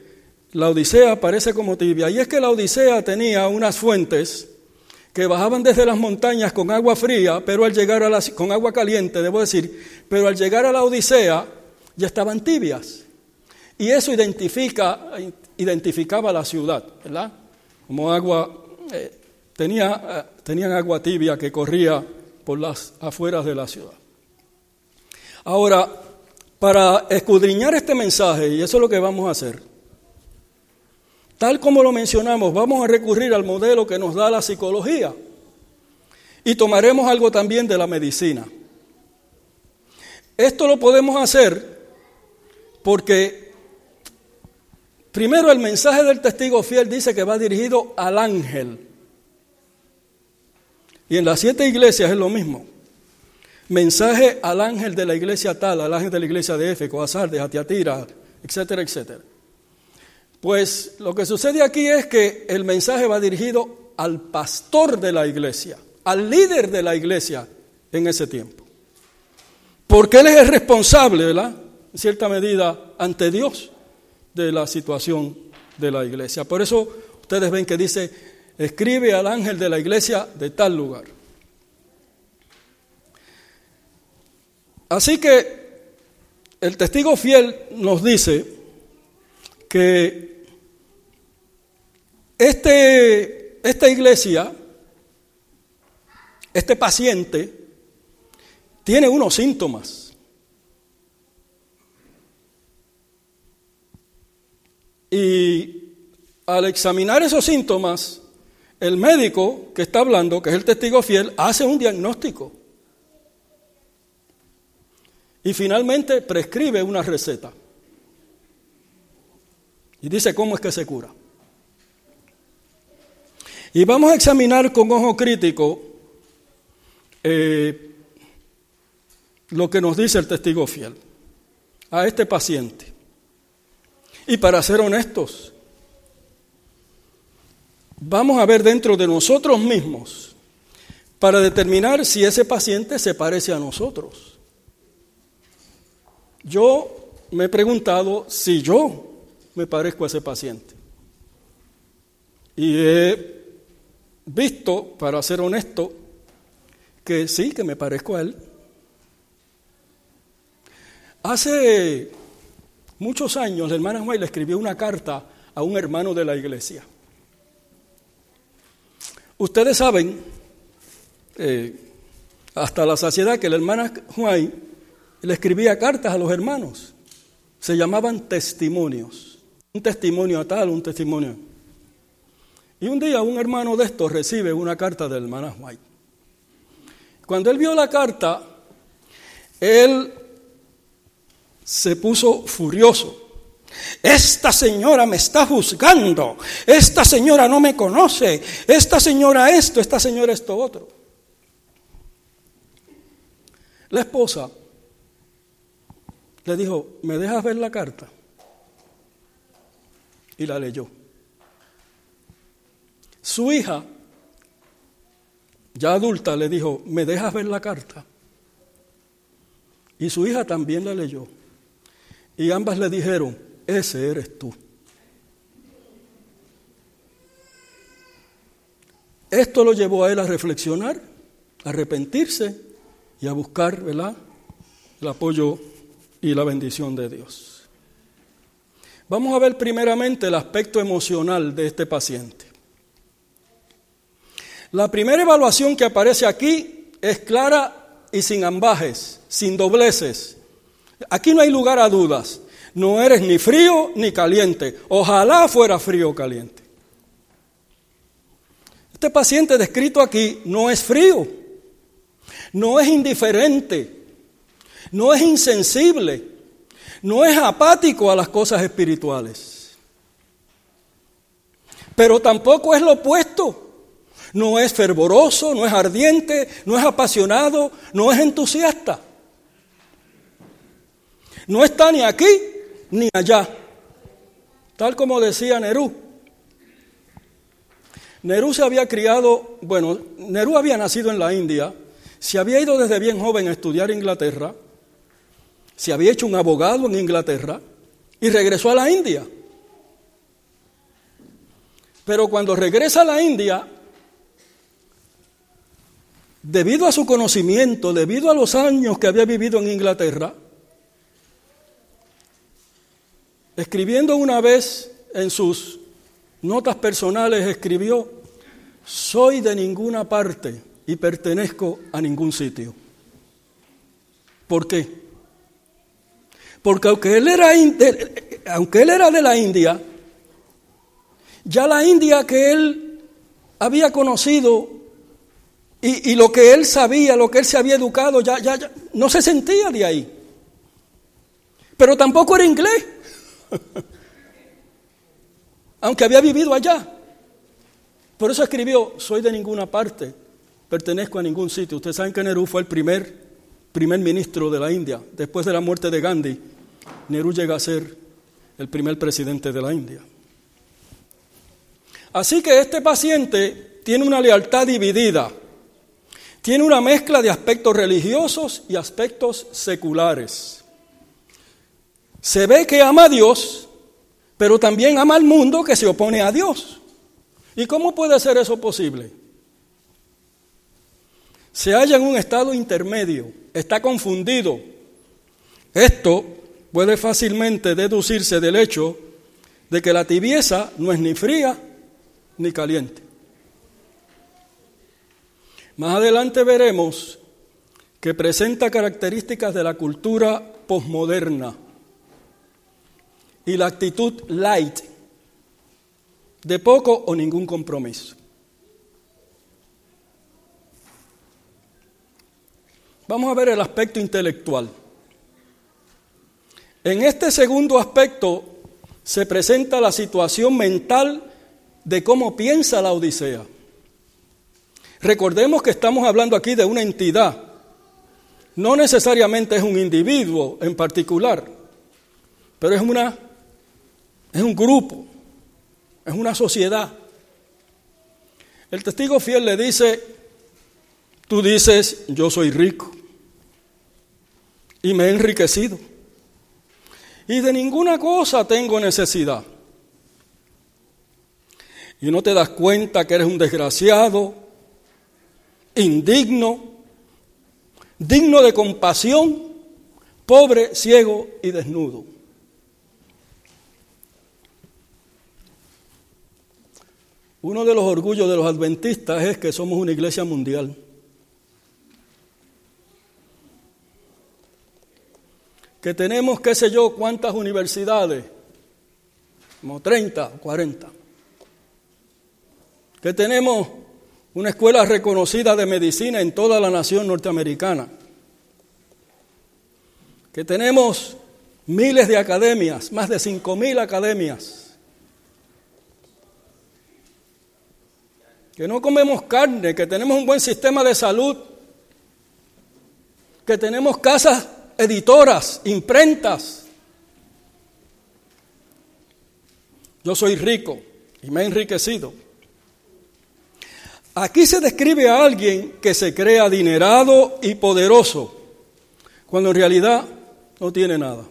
la Odisea aparece como tibia, y es que la Odisea tenía unas fuentes que bajaban desde las montañas con agua fría, pero al llegar a la, con agua caliente, debo decir, pero al llegar a la Odisea ya estaban tibias. Y eso identifica, identificaba la ciudad, ¿verdad? Como agua, eh, tenía, eh, tenían agua tibia que corría por las afueras de la ciudad. Ahora, para escudriñar este mensaje, y eso es lo que vamos a hacer, tal como lo mencionamos, vamos a recurrir al modelo que nos da la psicología y tomaremos algo también de la medicina. Esto lo podemos hacer porque primero el mensaje del testigo fiel dice que va dirigido al ángel. Y en las siete iglesias es lo mismo. Mensaje al ángel de la iglesia tal, al ángel de la iglesia de Éfeso, a Sardes, a Tiatira, etcétera, etcétera. Pues lo que sucede aquí es que el mensaje va dirigido al pastor de la iglesia, al líder de la iglesia en ese tiempo. Porque él es el responsable, ¿verdad? En cierta medida, ante Dios de la situación de la iglesia. Por eso ustedes ven que dice, escribe al ángel de la iglesia de tal lugar. Así que el testigo fiel nos dice que este, esta iglesia, este paciente, tiene unos síntomas. Y al examinar esos síntomas, el médico que está hablando, que es el testigo fiel, hace un diagnóstico. Y finalmente prescribe una receta. Y dice cómo es que se cura. Y vamos a examinar con ojo crítico eh, lo que nos dice el testigo fiel a este paciente. Y para ser honestos, vamos a ver dentro de nosotros mismos para determinar si ese paciente se parece a nosotros. Yo me he preguntado si yo me parezco a ese paciente. Y he visto, para ser honesto, que sí, que me parezco a él. Hace muchos años la hermana Juan le escribió una carta a un hermano de la iglesia. Ustedes saben, eh, hasta la saciedad, que la hermana Juan le escribía cartas a los hermanos. Se llamaban testimonios. Un testimonio a tal, un testimonio. Y un día un hermano de estos recibe una carta de la hermana White. Cuando él vio la carta, él se puso furioso. Esta señora me está juzgando, esta señora no me conoce, esta señora esto, esta señora esto otro. La esposa le dijo, ¿me dejas ver la carta? Y la leyó. Su hija, ya adulta, le dijo, ¿me dejas ver la carta? Y su hija también la leyó. Y ambas le dijeron, ese eres tú. Esto lo llevó a él a reflexionar, a arrepentirse y a buscar ¿verdad? el apoyo y la bendición de Dios. Vamos a ver primeramente el aspecto emocional de este paciente. La primera evaluación que aparece aquí es clara y sin ambajes, sin dobleces. Aquí no hay lugar a dudas. No eres ni frío ni caliente. Ojalá fuera frío o caliente. Este paciente descrito aquí no es frío, no es indiferente, no es insensible, no es apático a las cosas espirituales. Pero tampoco es lo opuesto. No es fervoroso, no es ardiente, no es apasionado, no es entusiasta. No está ni aquí ni allá. Tal como decía Nerú. Nerú se había criado, bueno, Nerú había nacido en la India, se había ido desde bien joven a estudiar Inglaterra, se había hecho un abogado en Inglaterra y regresó a la India. Pero cuando regresa a la India, debido a su conocimiento, debido a los años que había vivido en Inglaterra, escribiendo una vez en sus notas personales, escribió, soy de ninguna parte y pertenezco a ningún sitio. ¿Por qué? Porque aunque él era, aunque él era de la India, ya la India que él había conocido y, lo que él sabía, lo que él se había educado, ya, ya, ya no se sentía de ahí. Pero tampoco era inglés, aunque había vivido allá. Por eso escribió, soy de ninguna parte, pertenezco a ningún sitio. Ustedes saben que Nehru fue el primer primer ministro de la India. Después de la muerte de Gandhi, Nehru llega a ser el primer presidente de la India. Así que este paciente tiene una lealtad dividida, tiene una mezcla de aspectos religiosos y aspectos seculares. Se ve que ama a Dios, pero también ama al mundo que se opone a Dios. ¿Y cómo puede ser eso posible? Se halla en un estado intermedio está confundido. Esto puede fácilmente deducirse del hecho de que la tibieza no es ni fría ni caliente. Más adelante veremos que presenta características de la cultura posmoderna y la actitud light, de poco o ningún compromiso. Vamos a ver el aspecto intelectual. En este segundo aspecto se presenta la situación mental de cómo piensa la Odisea. Recordemos que estamos hablando aquí de una entidad, no necesariamente es un individuo en particular, pero es, una, es un grupo, es una sociedad. El testigo fiel le dice, tú dices, yo soy rico y me he enriquecido y de ninguna cosa tengo necesidad. Y no te das cuenta que eres un desgraciado, indigno, digno de compasión, pobre, ciego y desnudo. Uno de los orgullos de los adventistas es que somos una iglesia mundial. que tenemos, qué sé yo, cuántas universidades, como 30 o 40, que tenemos una escuela reconocida de medicina en toda la nación norteamericana, que tenemos miles de academias, más de 5.000 academias, que no comemos carne, que tenemos un buen sistema de salud, que tenemos casas editoras, imprentas. Yo soy rico y me he enriquecido. Aquí se describe a alguien que se cree adinerado y poderoso, cuando en realidad no tiene nada.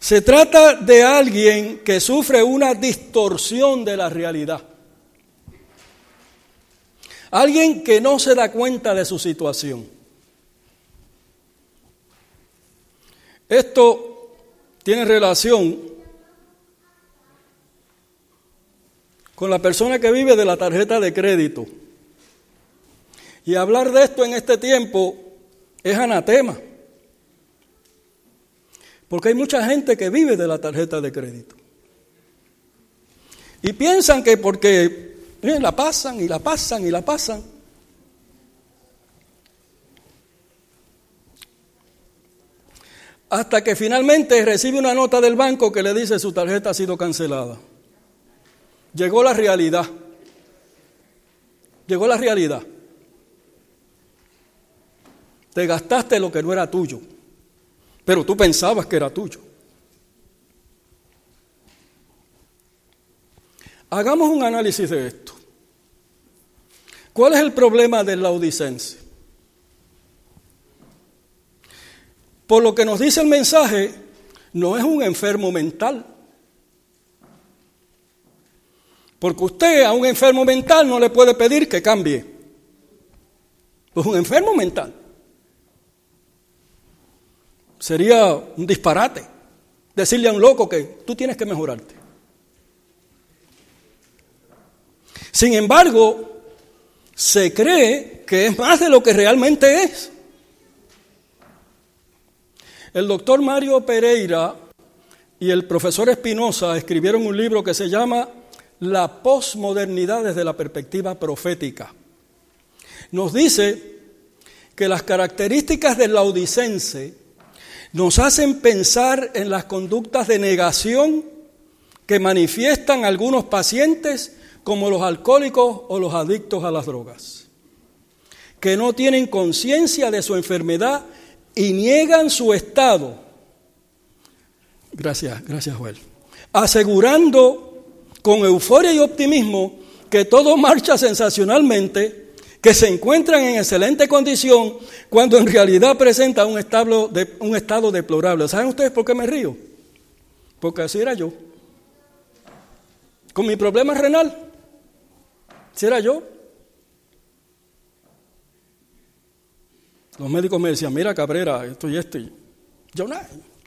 Se trata de alguien que sufre una distorsión de la realidad. Alguien que no se da cuenta de su situación. Esto tiene relación con la persona que vive de la tarjeta de crédito. Y hablar de esto en este tiempo es anatema. Porque hay mucha gente que vive de la tarjeta de crédito. Y piensan que porque la pasan y la pasan y la pasan, hasta que finalmente recibe una nota del banco que le dice su tarjeta ha sido cancelada. Llegó la realidad. Llegó la realidad. Te gastaste lo que no era tuyo, pero tú pensabas que era tuyo. Hagamos un análisis de esto. ¿Cuál es el problema del laudicense? Por lo que nos dice el mensaje, no es un enfermo mental. Porque usted a un enfermo mental no le puede pedir que cambie. Es un enfermo mental. Sería un disparate decirle a un loco que tú tienes que mejorarte. Sin embargo, se cree que es más de lo que realmente es. El doctor Mario Pereira y el profesor Espinosa escribieron un libro que se llama La posmodernidad desde la perspectiva profética. Nos dice que las características del laudicense nos hacen pensar en las conductas de negación que manifiestan algunos pacientes como los alcohólicos o los adictos a las drogas, que no tienen conciencia de su enfermedad y niegan su estado. Gracias, gracias Joel. Asegurando con euforia y optimismo que todo marcha sensacionalmente, que se encuentran en excelente condición cuando en realidad presenta un estado, de, un estado deplorable. ¿Saben ustedes por qué me río? Porque así era yo. Con mi problema renal, si era yo, Los médicos me decían, mira Cabrera, esto y esto. Yo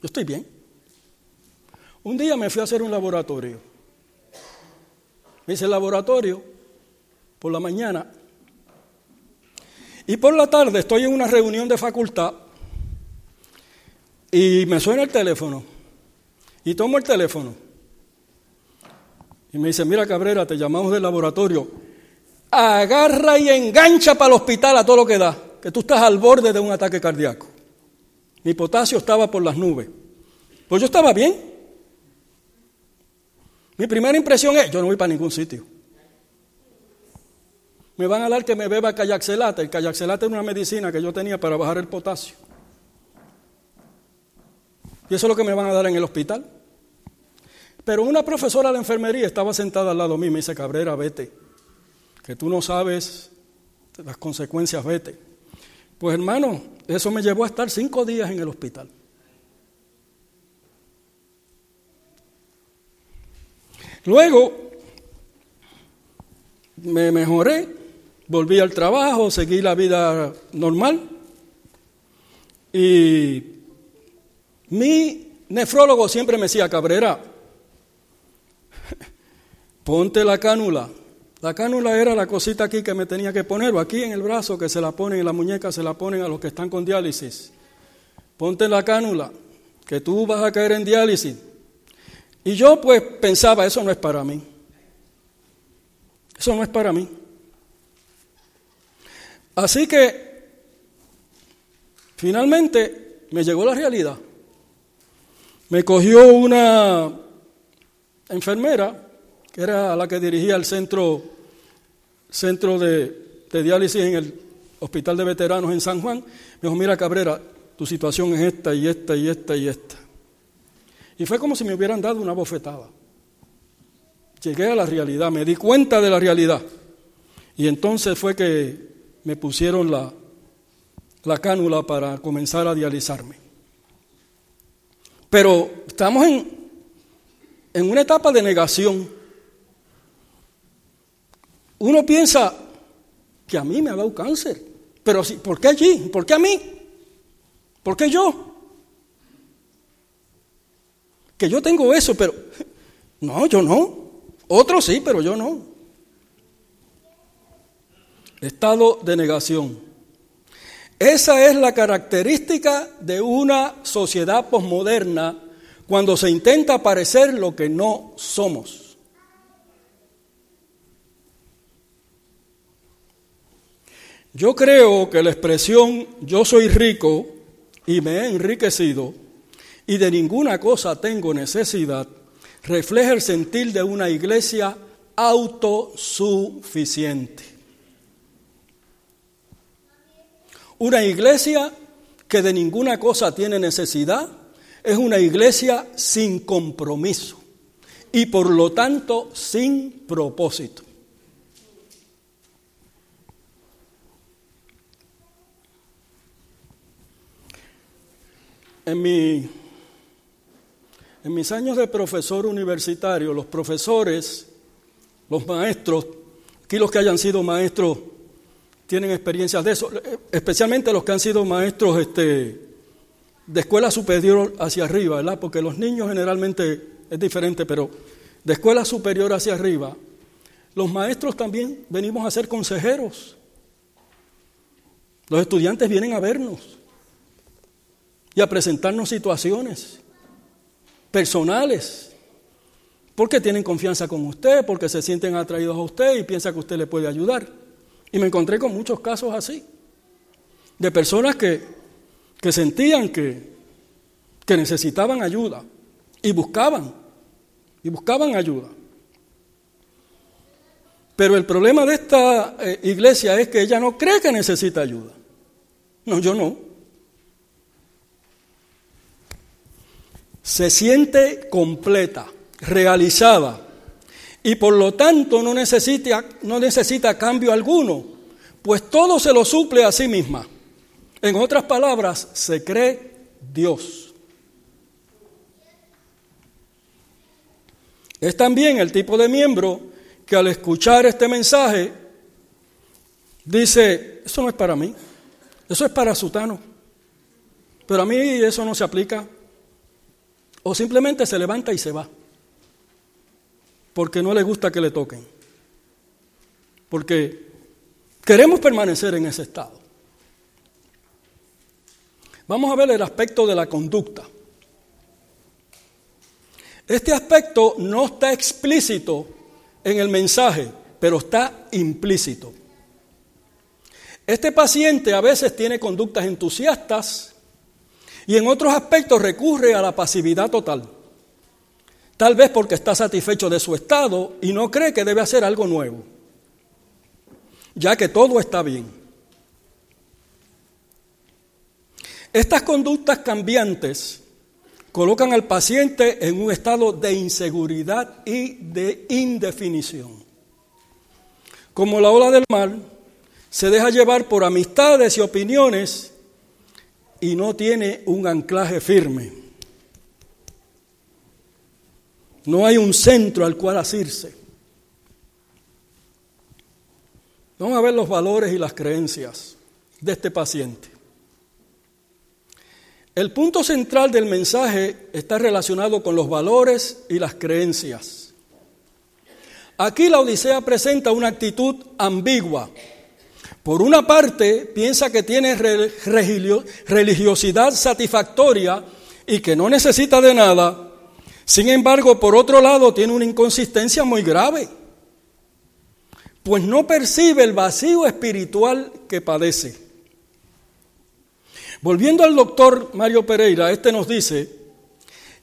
estoy bien. Un día me fui a hacer un laboratorio. Me hice el laboratorio por la mañana y por la tarde estoy en una reunión de facultad y me suena el teléfono. Y tomo el teléfono. Y me dice, mira Cabrera, te llamamos del laboratorio. Agarra y engancha para el hospital a todo lo que da, que tú estás al borde de un ataque cardíaco. Mi potasio estaba por las nubes. Pues yo estaba bien. Mi primera impresión es, yo no voy para ningún sitio. Me van a dar que me beba callaxelate. El callaxelate es una medicina que yo tenía para bajar el potasio. Y eso es lo que me van a dar en el hospital. Pero una profesora de enfermería estaba sentada al lado mío y me dice, Cabrera, vete, que tú no sabes las consecuencias, vete. Pues hermano, eso me llevó a estar cinco días en el hospital. Luego me mejoré, volví al trabajo, seguí la vida normal y mi nefrólogo siempre me decía, Cabrera, ponte la cánula. La cánula era la cosita aquí que me tenía que poner, o aquí en el brazo que se la ponen, en la muñeca se la ponen a los que están con diálisis. Ponte la cánula, que tú vas a caer en diálisis. Y yo pues pensaba, eso no es para mí. Eso no es para mí. Así que finalmente me llegó la realidad. Me cogió una enfermera, que era la que dirigía el centro, centro de, diálisis en el Hospital de Veteranos en San Juan. Me dijo, mira Cabrera, tu situación es esta y esta y esta y esta. Y fue como si me hubieran dado una bofetada. Llegué a la realidad, me di cuenta de la realidad. Y entonces fue que me pusieron la, la cánula para comenzar a dializarme. Pero estamos en, en una etapa de negación. Uno piensa que a mí me ha dado cáncer, pero sí, ¿por qué allí? ¿Por qué a mí? ¿Por qué yo? Que yo tengo eso, pero no, yo no. Otros sí, pero yo no. Estado de negación. Esa es la característica de una sociedad posmoderna cuando se intenta parecer lo que no somos. Yo creo que la expresión yo soy rico y me he enriquecido y de ninguna cosa tengo necesidad refleja el sentir de una iglesia autosuficiente. Una iglesia que de ninguna cosa tiene necesidad es una iglesia sin compromiso y por lo tanto sin propósito. En, mi, en mis años de profesor universitario, los profesores, los maestros, aquí los que hayan sido maestros tienen experiencias de eso, especialmente los que han sido maestros este, de escuela superior hacia arriba, ¿verdad? Porque los niños generalmente es diferente, pero de escuela superior hacia arriba, los maestros también venimos a ser consejeros. Los estudiantes vienen a vernos y a presentarnos situaciones personales, porque tienen confianza con usted, porque se sienten atraídos a usted y piensan que usted le puede ayudar. Y me encontré con muchos casos así, de personas que, que sentían que, que necesitaban ayuda y buscaban, y buscaban ayuda. Pero el problema de esta eh, iglesia es que ella no cree que necesita ayuda. No, yo no. Se siente completa, realizada, y por lo tanto no necesita, no necesita cambio alguno, pues todo se lo suple a sí misma. En otras palabras, se cree Dios. Es también el tipo de miembro que al escuchar este mensaje dice, eso no es para mí, eso es para Sutano, Pero a mí eso no se aplica. O simplemente se levanta y se va. Porque no le gusta que le toquen. Porque queremos permanecer en ese estado. Vamos a ver el aspecto de la conducta. Este aspecto no está explícito en el mensaje, pero está implícito. Este paciente a veces tiene conductas entusiastas y en otros aspectos recurre a la pasividad total. Tal vez porque está satisfecho de su estado y no cree que debe hacer algo nuevo, ya que todo está bien. Estas conductas cambiantes colocan al paciente en un estado de inseguridad y de indefinición. Como la ola del mar, se deja llevar por amistades y opiniones y no tiene un anclaje firme. No hay un centro al cual asirse. Vamos a ver los valores y las creencias de este paciente. El punto central del mensaje está relacionado con los valores y las creencias. Aquí la Odisea presenta una actitud ambigua. Por una parte, piensa que tiene religiosidad satisfactoria y que no necesita de nada. Sin embargo, por otro lado, tiene una inconsistencia muy grave, pues no percibe el vacío espiritual que padece. Volviendo al doctor Mario Pereira, este nos dice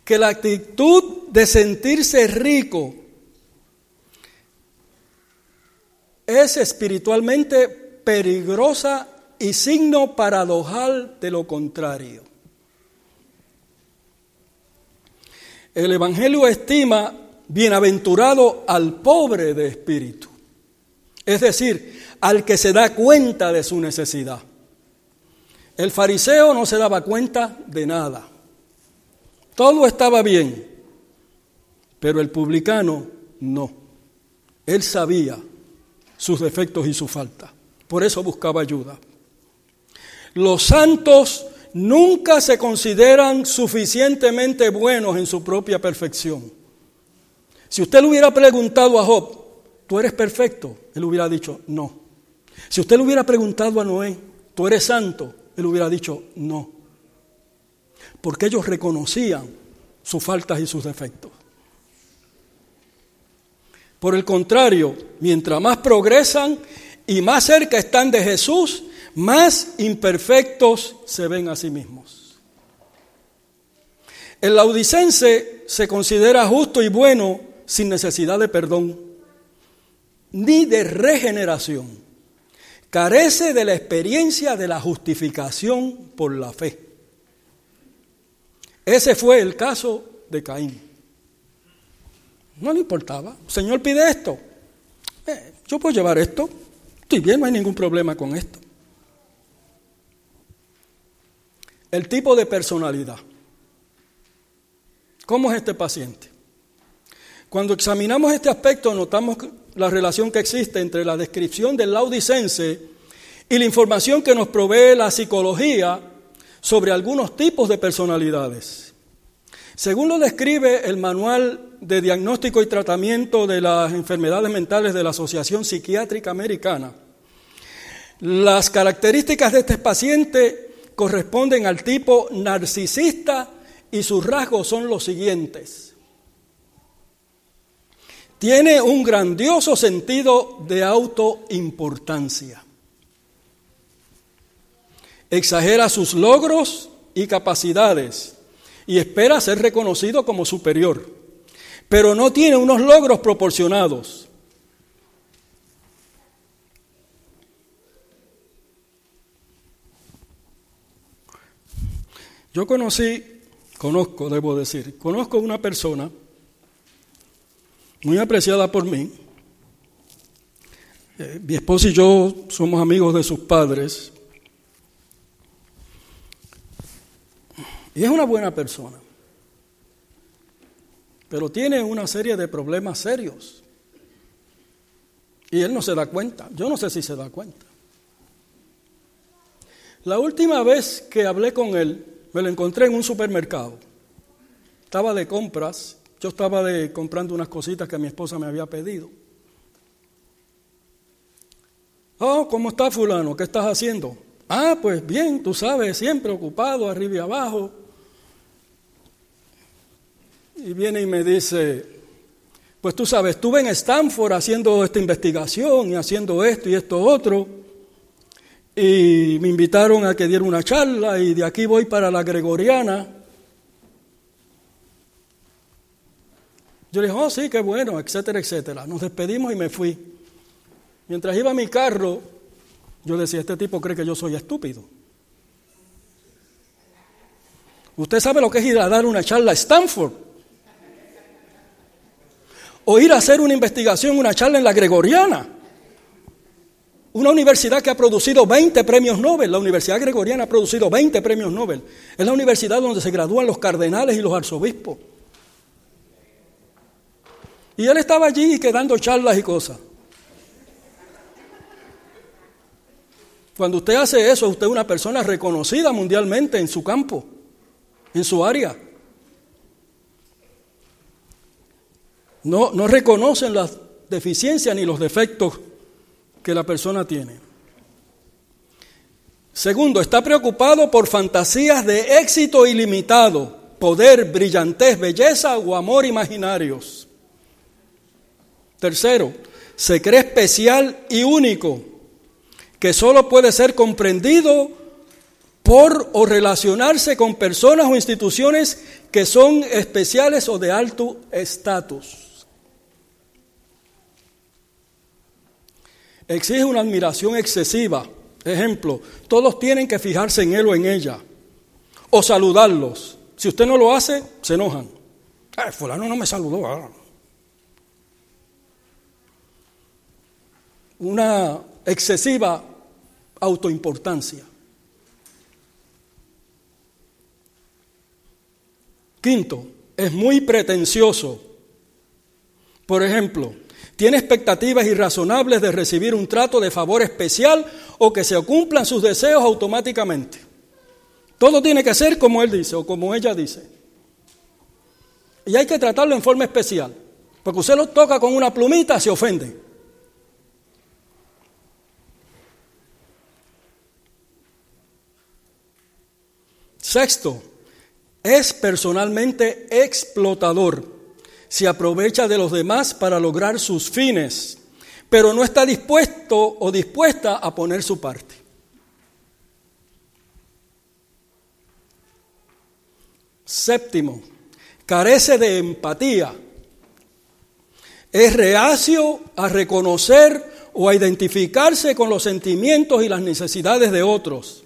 que la actitud de sentirse rico es espiritualmente peligrosa y signo paradojal de lo contrario. El Evangelio estima bienaventurado al pobre de espíritu, es decir, al que se da cuenta de su necesidad. El fariseo no se daba cuenta de nada. Todo estaba bien, pero el publicano no. Él sabía sus defectos y su falta. Por eso buscaba ayuda. Los santos nunca se consideran suficientemente buenos en su propia perfección. Si usted le hubiera preguntado a Job, ¿tú eres perfecto? Él hubiera dicho, no. Si usted le hubiera preguntado a Noé, ¿tú eres santo? él hubiera dicho no. Porque ellos reconocían sus faltas y sus defectos. Por el contrario, mientras más progresan y más cerca están de Jesús, más imperfectos se ven a sí mismos. El laudicense se considera justo y bueno sin necesidad de perdón, ni de regeneración carece de la experiencia de la justificación por la fe. Ese fue el caso de Caín. No le importaba. Señor pide esto. Eh, yo puedo llevar esto. Estoy bien, no hay ningún problema con esto. El tipo de personalidad. ¿Cómo es este paciente? Cuando examinamos este aspecto notamos la relación que existe entre la descripción del laudicense y la información que nos provee la psicología sobre algunos tipos de personalidades. Según lo describe el Manual de Diagnóstico y Tratamiento de las Enfermedades Mentales de la Asociación Psiquiátrica Americana, las características de este paciente corresponden al tipo narcisista y sus rasgos son los siguientes. Tiene un grandioso sentido de autoimportancia. Exagera sus logros y capacidades y espera ser reconocido como superior, pero no tiene unos logros proporcionados. Yo conocí, conozco, debo decir, conozco una persona muy apreciada por mí. Eh, mi esposa y yo somos amigos de sus padres. Y es una buena persona. Pero tiene una serie de problemas serios. Y él no se da cuenta. Yo no sé si se da cuenta. La última vez que hablé con él, me lo encontré en un supermercado. Estaba de compras, yo estaba de, comprando unas cositas que mi esposa me había pedido. Oh, ¿cómo está fulano? ¿Qué estás haciendo? Ah, pues bien, tú sabes, siempre ocupado, arriba y abajo. Y viene y me dice, pues tú sabes, estuve en Stanford haciendo esta investigación y haciendo esto y esto otro. Y me invitaron a que diera una charla y de aquí voy para la Gregoriana. Yo le dije, oh sí, qué bueno, etcétera, etcétera. Nos despedimos y me fui. Mientras iba mi carro, yo decía, este tipo cree que yo soy estúpido. Usted sabe lo que es ir a dar una charla a Stanford. O ir a hacer una investigación, una charla en la Gregoriana. Una universidad que ha producido 20 premios Nobel. La Universidad Gregoriana ha producido 20 premios Nobel. Es la universidad donde se gradúan los cardenales y los arzobispos. Y él estaba allí quedando charlas y cosas. Cuando usted hace eso, usted es una persona reconocida mundialmente en su campo, en su área. No, no reconocen las deficiencias ni los defectos que la persona tiene. Segundo, está preocupado por fantasías de éxito ilimitado, poder, brillantez, belleza o amor imaginarios. Tercero, se cree especial y único, que solo puede ser comprendido por o relacionarse con personas o instituciones que son especiales o de alto estatus. exige una admiración excesiva. Ejemplo, todos tienen que fijarse en él o en ella, o saludarlos. Si usted no lo hace, se enojan. Ay, fulano no me saludó. Ah. Una excesiva autoimportancia. Quinto, es muy pretencioso. Por ejemplo, tiene expectativas irrazonables de recibir un trato de favor especial o que se cumplan sus deseos automáticamente. Todo tiene que ser como él dice o como ella dice. Y hay que tratarlo en forma especial, porque usted lo toca con una plumita, se ofende. Sexto, es personalmente explotador se aprovecha de los demás para lograr sus fines, pero no está dispuesto o dispuesta a poner su parte. Séptimo, carece de empatía. Es reacio a reconocer o a identificarse con los sentimientos y las necesidades de otros.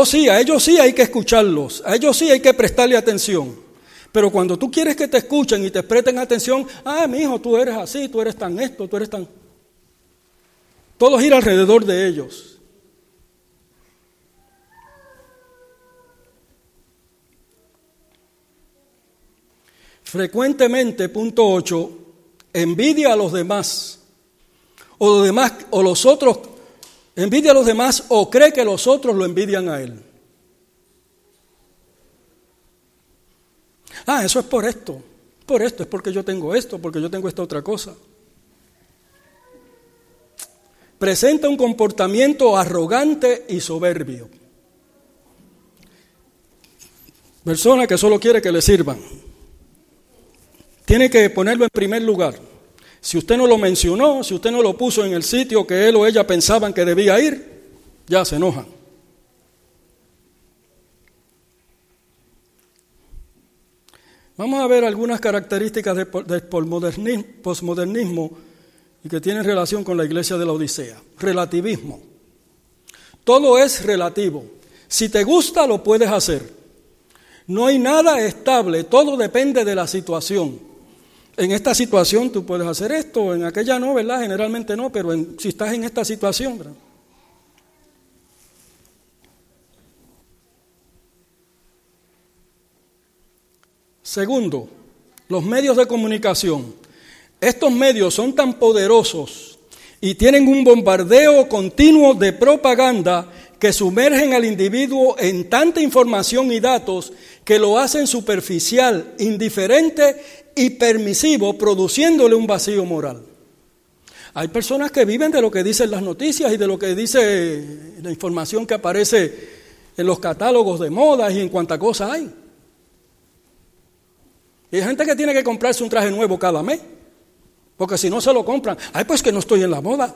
Oh, sí, a ellos sí hay que escucharlos, a ellos sí hay que prestarle atención. Pero cuando tú quieres que te escuchen y te presten atención, ah, mi hijo, tú eres así, tú eres tan esto, tú eres tan. Todo gira alrededor de ellos. Frecuentemente, punto 8, envidia a los demás. O los demás, o los otros, envidia a los demás o cree que los otros lo envidian a él. Ah, eso es por esto, por esto, es porque yo tengo esto, porque yo tengo esta otra cosa. Presenta un comportamiento arrogante y soberbio. Persona que solo quiere que le sirvan. Tiene que ponerlo en primer lugar. Si usted no lo mencionó, si usted no lo puso en el sitio que él o ella pensaban que debía ir, ya se enojan. Vamos a ver algunas características del posmodernismo y que tienen relación con la iglesia de la Odisea. Relativismo. Todo es relativo. Si te gusta, lo puedes hacer. No hay nada estable, todo depende de la situación. En esta situación tú puedes hacer esto, en aquella no, ¿verdad? Generalmente no, pero si estás en esta situación. Segundo, los medios de comunicación. Estos medios son tan poderosos y tienen un bombardeo continuo de propaganda que sumergen al individuo en tanta información y datos que lo hacen superficial, indiferente y permisivo, produciéndole un vacío moral. Hay personas que viven de lo que dicen las noticias y de lo que dice la información que aparece en los catálogos de modas y en cuánta cosa hay. Y hay gente que tiene que comprarse un traje nuevo cada mes, porque si no se lo compran, ay, pues que no estoy en la moda.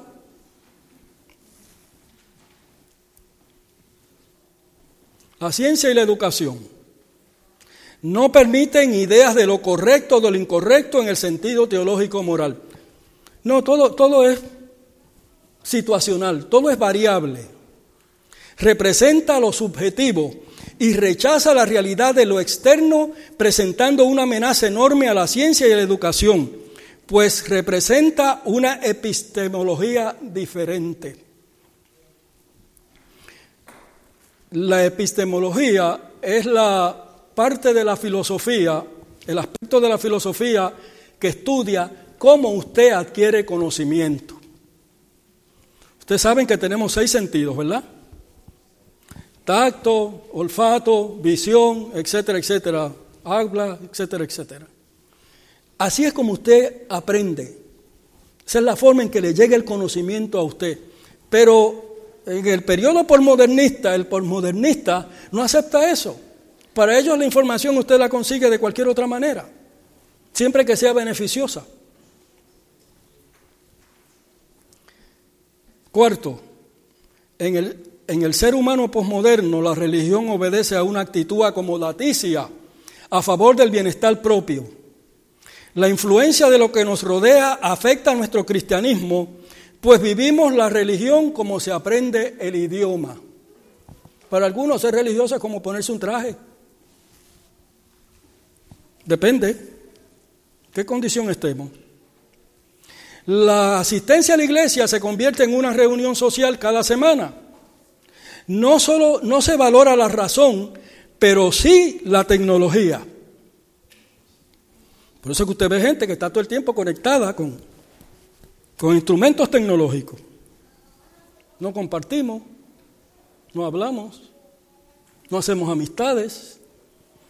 La ciencia y la educación no permiten ideas de lo correcto o de lo incorrecto en el sentido teológico moral. No, todo, todo es situacional, todo es variable. Representa lo subjetivo y rechaza la realidad de lo externo, presentando una amenaza enorme a la ciencia y a la educación, pues representa una epistemología diferente. La epistemología es la parte de la filosofía, el aspecto de la filosofía que estudia cómo usted adquiere conocimiento. Ustedes saben que tenemos seis sentidos, ¿verdad? Tacto, olfato, visión, etcétera, etcétera, habla, etcétera, etcétera. Así es como usted aprende. Esa es la forma en que le llega el conocimiento a usted. Pero en el periodo postmodernista, el postmodernista no acepta eso. Para ellos la información usted la consigue de cualquier otra manera, siempre que sea beneficiosa. Cuarto, en el, en el ser humano posmoderno la religión obedece a una actitud acomodaticia a favor del bienestar propio. La influencia de lo que nos rodea afecta a nuestro cristianismo pues vivimos la religión como se aprende el idioma. Para algunos ser religioso es como ponerse un traje. Depende qué condición estemos. La asistencia a la iglesia se convierte en una reunión social cada semana. No solo no se valora la razón, pero sí la tecnología. Por eso que usted ve gente que está todo el tiempo conectada con con instrumentos tecnológicos. No compartimos, no hablamos, no hacemos amistades,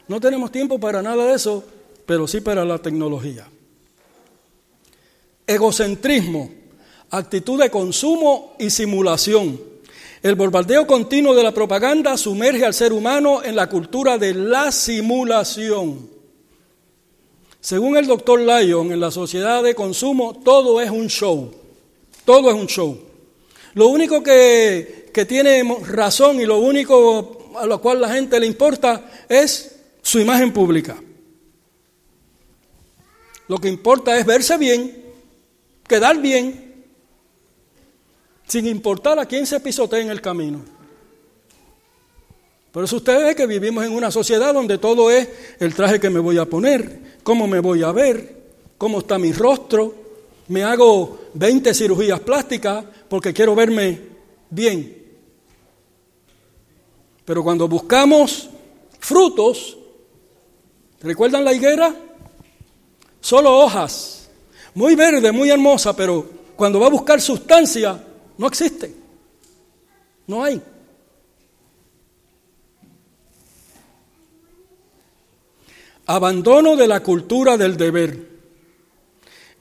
no tenemos tiempo para nada de eso, pero sí para la tecnología. Egocentrismo, actitud de consumo y simulación. El bombardeo continuo de la propaganda sumerge al ser humano en la cultura de la simulación. Según el doctor Lyon, en la sociedad de consumo todo es un show. Todo es un show. Lo único que, que tiene razón y lo único a lo cual la gente le importa es su imagen pública. Lo que importa es verse bien, quedar bien, sin importar a quién se pisotee en el camino. Por eso ustedes que vivimos en una sociedad donde todo es el traje que me voy a poner, cómo me voy a ver, cómo está mi rostro. Me hago 20 cirugías plásticas porque quiero verme bien. Pero cuando buscamos frutos, ¿recuerdan la higuera? Solo hojas, muy verde, muy hermosa, pero cuando va a buscar sustancia, no existe. No hay. Abandono de la cultura del deber.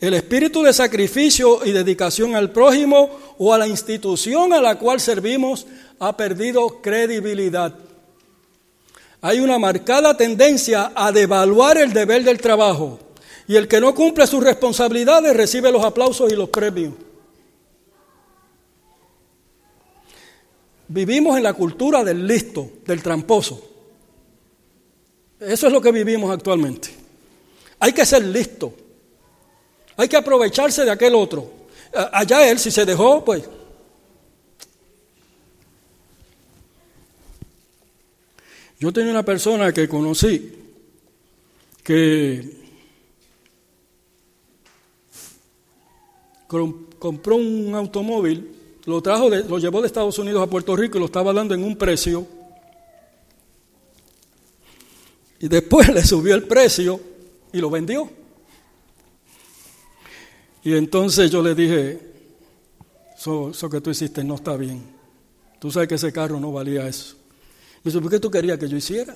El espíritu de sacrificio y dedicación al prójimo o a la institución a la cual servimos ha perdido credibilidad. Hay una marcada tendencia a devaluar el deber del trabajo y el que no cumple sus responsabilidades recibe los aplausos y los premios. Vivimos en la cultura del listo, del tramposo. Eso es lo que vivimos actualmente. Hay que ser listo. Hay que aprovecharse de aquel otro. Allá él, si se dejó, pues. Yo tenía una persona que conocí que compró un automóvil, lo trajo, lo llevó de Estados Unidos a Puerto Rico y lo estaba dando en un precio y después le subió el precio y lo vendió. Y entonces yo le dije, eso, que tú hiciste no está bien. Tú sabes que ese carro no valía eso. Me dice, ¿por qué tú querías que yo hiciera?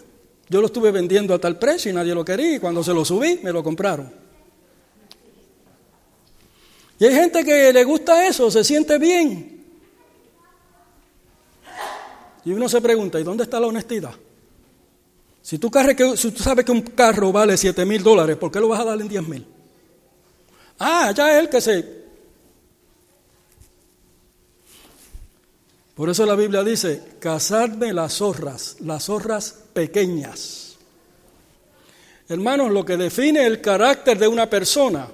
Yo lo estuve vendiendo a tal precio y nadie lo quería y cuando se lo subí me lo compraron. Y hay gente que le gusta eso, se siente bien. Y uno se pregunta, ¿y dónde está la honestidad? Si tú, si tú sabes que un carro vale 7 mil dólares, ¿por qué lo vas a dar en 10 mil? Ah, ya el que se... Por eso la Biblia dice, cazadme las zorras, las zorras pequeñas. Hermanos, lo que define el carácter de una persona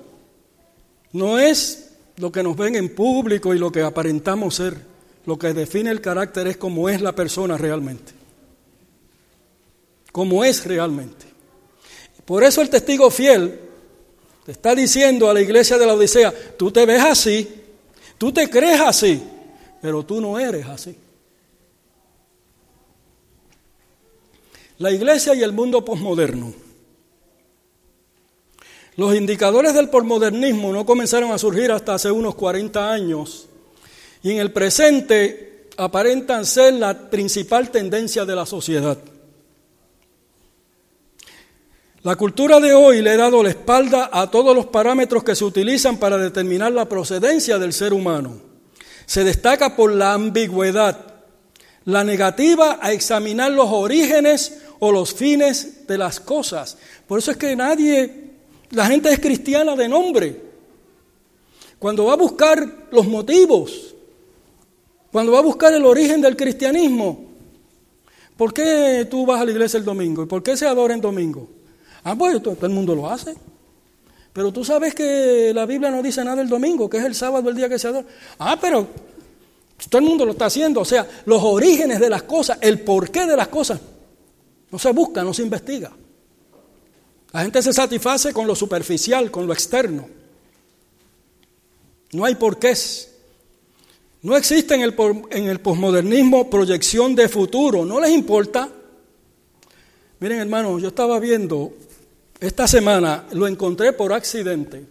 no es lo que nos ven en público y lo que aparentamos ser. Lo que define el carácter es cómo es la persona realmente. Cómo es realmente. Por eso el testigo fiel te está diciendo a la iglesia de la Odisea, tú te ves así, tú te crees así, pero tú no eres así. La iglesia y el mundo posmoderno. Los indicadores del posmodernismo no comenzaron a surgir hasta hace unos 40 años y en el presente aparentan ser la principal tendencia de la sociedad. La cultura de hoy le ha dado la espalda a todos los parámetros que se utilizan para determinar la procedencia del ser humano. Se destaca por la ambigüedad, la negativa a examinar los orígenes o los fines de las cosas. Por eso es que nadie, la gente es cristiana de nombre. Cuando va a buscar los motivos, cuando va a buscar el origen del cristianismo, ¿por qué tú vas a la iglesia el domingo? ¿Y por qué se adora en domingo? Ah, pues todo, el mundo lo hace. Pero tú sabes que la Biblia no dice nada del domingo, que es el sábado el día que se adora. Ah, pero todo el mundo lo está haciendo. O sea, los orígenes de las cosas, el porqué de las cosas, no se busca, no se investiga. La gente se satisface con lo superficial, con lo externo. No hay porqués. No existe en el, en el posmodernismo proyección de futuro. No les importa. Miren, hermanos, yo estaba viendo esta semana lo encontré por accidente.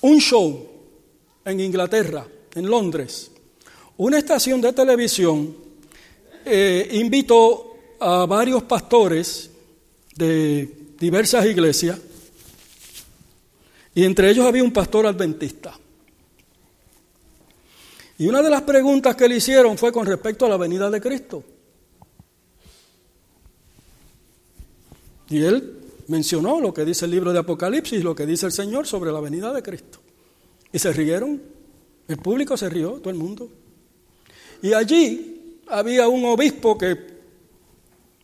Un show en Inglaterra, en Londres. Una estación de televisión eh, invitó a varios pastores de diversas iglesias y entre ellos había un pastor adventista. Y una de las preguntas que le hicieron fue con respecto a la venida de Cristo. Y él mencionó lo que dice el libro de Apocalipsis, lo que dice el Señor sobre la venida de Cristo. Y se rieron, el público se rió, todo el mundo. Y allí había un obispo que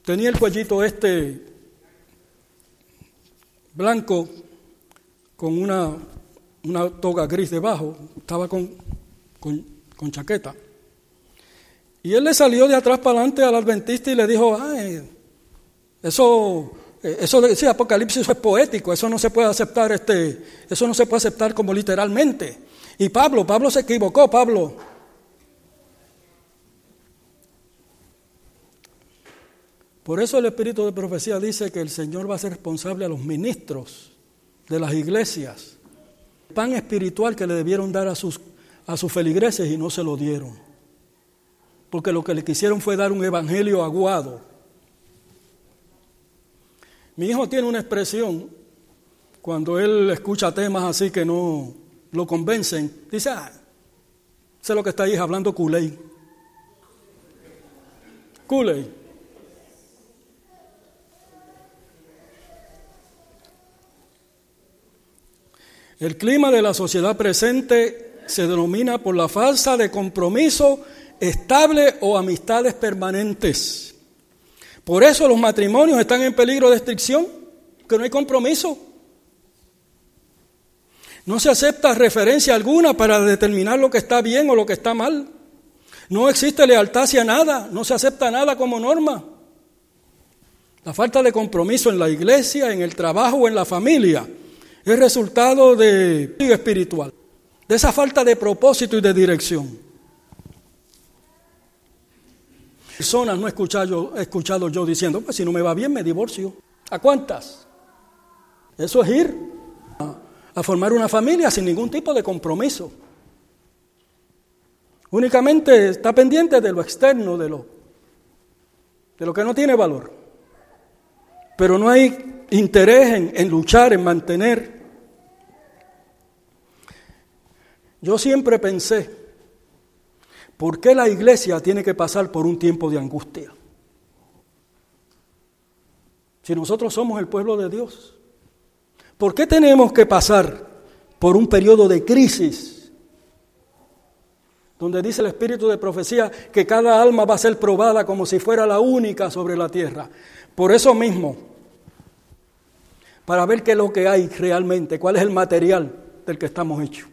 tenía el cuellito este blanco con una, toga gris debajo, estaba con, con, con chaqueta. Y él le salió de atrás para adelante al adventista y le dijo, ay, eso eso decía Apocalipsis es poético, eso no se puede aceptar, este, eso no se puede aceptar como literalmente. Y Pablo, Pablo se equivocó, Pablo. Por eso el espíritu de profecía dice que el Señor va a ser responsable a los ministros de las iglesias. pan espiritual que le debieron dar a sus, a sus feligreses y no se lo dieron. Porque lo que le quisieron fue dar un evangelio aguado mi hijo tiene una expresión cuando él escucha temas así que no lo convencen. Dice, ah, sé lo que está ahí hablando culey. Culey. El clima de la sociedad presente se denomina por la falsa de compromiso estable o amistades permanentes. Por eso los matrimonios están en peligro de extinción, que no hay compromiso. No se acepta referencia alguna para determinar lo que está bien o lo que está mal. No existe lealtad hacia nada, no se acepta nada como norma. La falta de compromiso en la iglesia, en el trabajo o en la familia es resultado de espiritual, de esa falta de propósito y de dirección. Personas no he escuchado, yo, escuchado yo diciendo, pues si no me va bien me divorcio. ¿A cuántas? Eso es ir a, formar una familia sin ningún tipo de compromiso. Únicamente está pendiente de lo externo, de lo, de lo que no tiene valor. Pero no hay interés en luchar, en mantener. Yo siempre pensé, ¿por qué la iglesia tiene que pasar por un tiempo de angustia? Si nosotros somos el pueblo de Dios, ¿por qué tenemos que pasar por un periodo de crisis? Donde dice el espíritu de profecía que cada alma va a ser probada como si fuera la única sobre la tierra. Por eso mismo, para ver qué es lo que hay realmente, cuál es el material del que estamos hechos.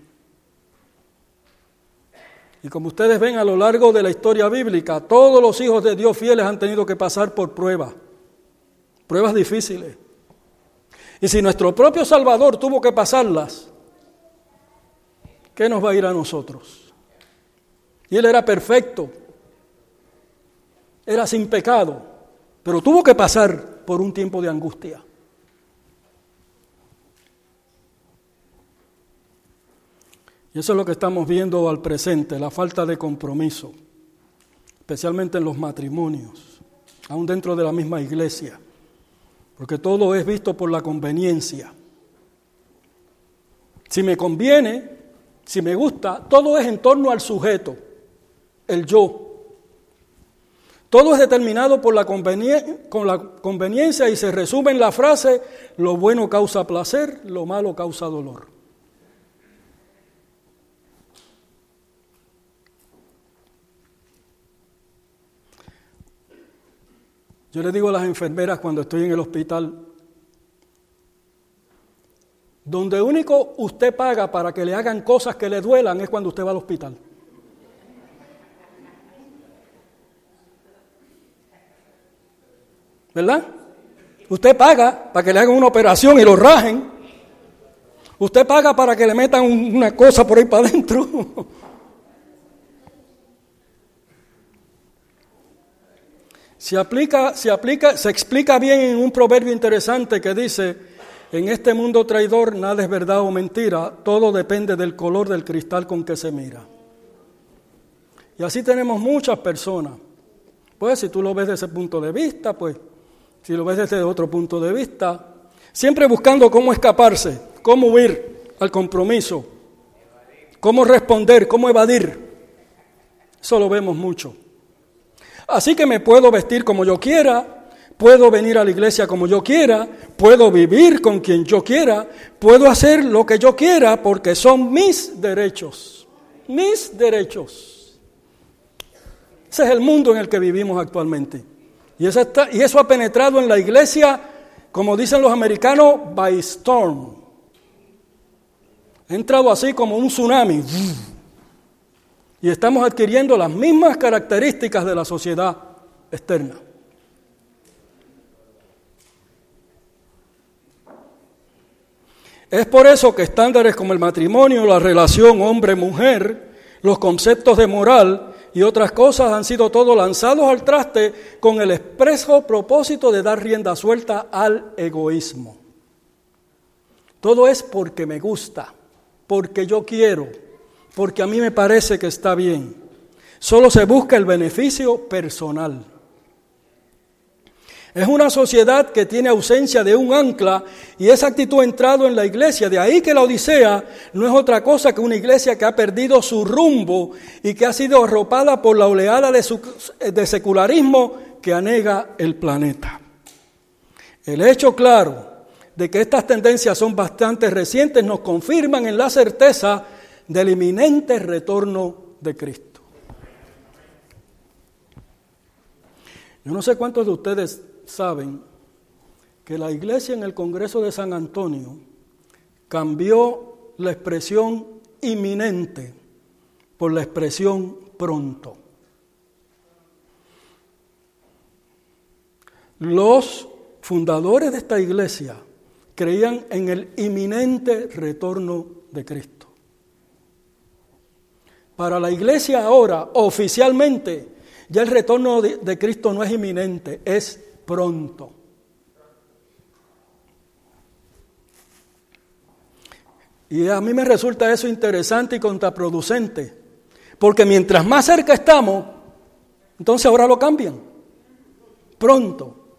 Y como ustedes ven a lo largo de la historia bíblica, todos los hijos de Dios fieles han tenido que pasar por pruebas, pruebas difíciles. Y si nuestro propio Salvador tuvo que pasarlas, ¿qué nos va a ir a nosotros? Y Él era perfecto, era sin pecado, pero tuvo que pasar por un tiempo de angustia. Y eso es lo que estamos viendo al presente, la falta de compromiso, especialmente en los matrimonios, aún dentro de la misma iglesia, porque todo es visto por la conveniencia. Si me conviene, si me gusta, todo es en torno al sujeto, el yo. Todo es determinado por la, la conveniencia y se resume en la frase, lo bueno causa placer, lo malo causa dolor. Yo le digo a las enfermeras cuando estoy en el hospital, donde único usted paga para que le hagan cosas que le duelan es cuando usted va al hospital. ¿Verdad? Usted paga para que le hagan una operación y lo rajen. Usted paga para que le metan una cosa por ahí para adentro. Se aplica, se aplica, se explica bien en un proverbio interesante que dice, en este mundo traidor nada es verdad o mentira, todo depende del color del cristal con que se mira. Y así tenemos muchas personas. Pues si tú lo ves desde ese punto de vista, pues si lo ves desde otro punto de vista, siempre buscando cómo escaparse, cómo huir al compromiso, cómo responder, cómo evadir. Eso lo vemos mucho. Así que me puedo vestir como yo quiera, puedo venir a la iglesia como yo quiera, puedo vivir con quien yo quiera, puedo hacer lo que yo quiera porque son mis derechos, mis derechos. Ese es el mundo en el que vivimos actualmente. Y eso, ha penetrado en la iglesia, como dicen los americanos, by storm. Ha entrado así como un tsunami y estamos adquiriendo las mismas características de la sociedad externa. Es por eso que estándares como el matrimonio, la relación hombre-mujer, los conceptos de moral y otras cosas han sido todos lanzados al traste con el expreso propósito de dar rienda suelta al egoísmo. Todo es porque me gusta, porque yo quiero, porque a mí me parece que está bien. Solo se busca el beneficio personal. Es una sociedad que tiene ausencia de un ancla y esa actitud ha entrado en la iglesia. De ahí que la Odisea no es otra cosa que una iglesia que ha perdido su rumbo y que ha sido arropada por la oleada de, de secularismo que anega el planeta. El hecho claro de que estas tendencias son bastante recientes nos confirman en la certeza del inminente retorno de Cristo. Yo no sé cuántos de ustedes saben que la iglesia en el Congreso de San Antonio cambió la expresión inminente por la expresión pronto. Los fundadores de esta iglesia creían en el inminente retorno de Cristo. Para la iglesia ahora, oficialmente, ya el retorno de, Cristo no es inminente, es pronto. Y a mí me resulta eso interesante y contraproducente, Porque mientras más cerca estamos, entonces ahora lo cambian. Pronto.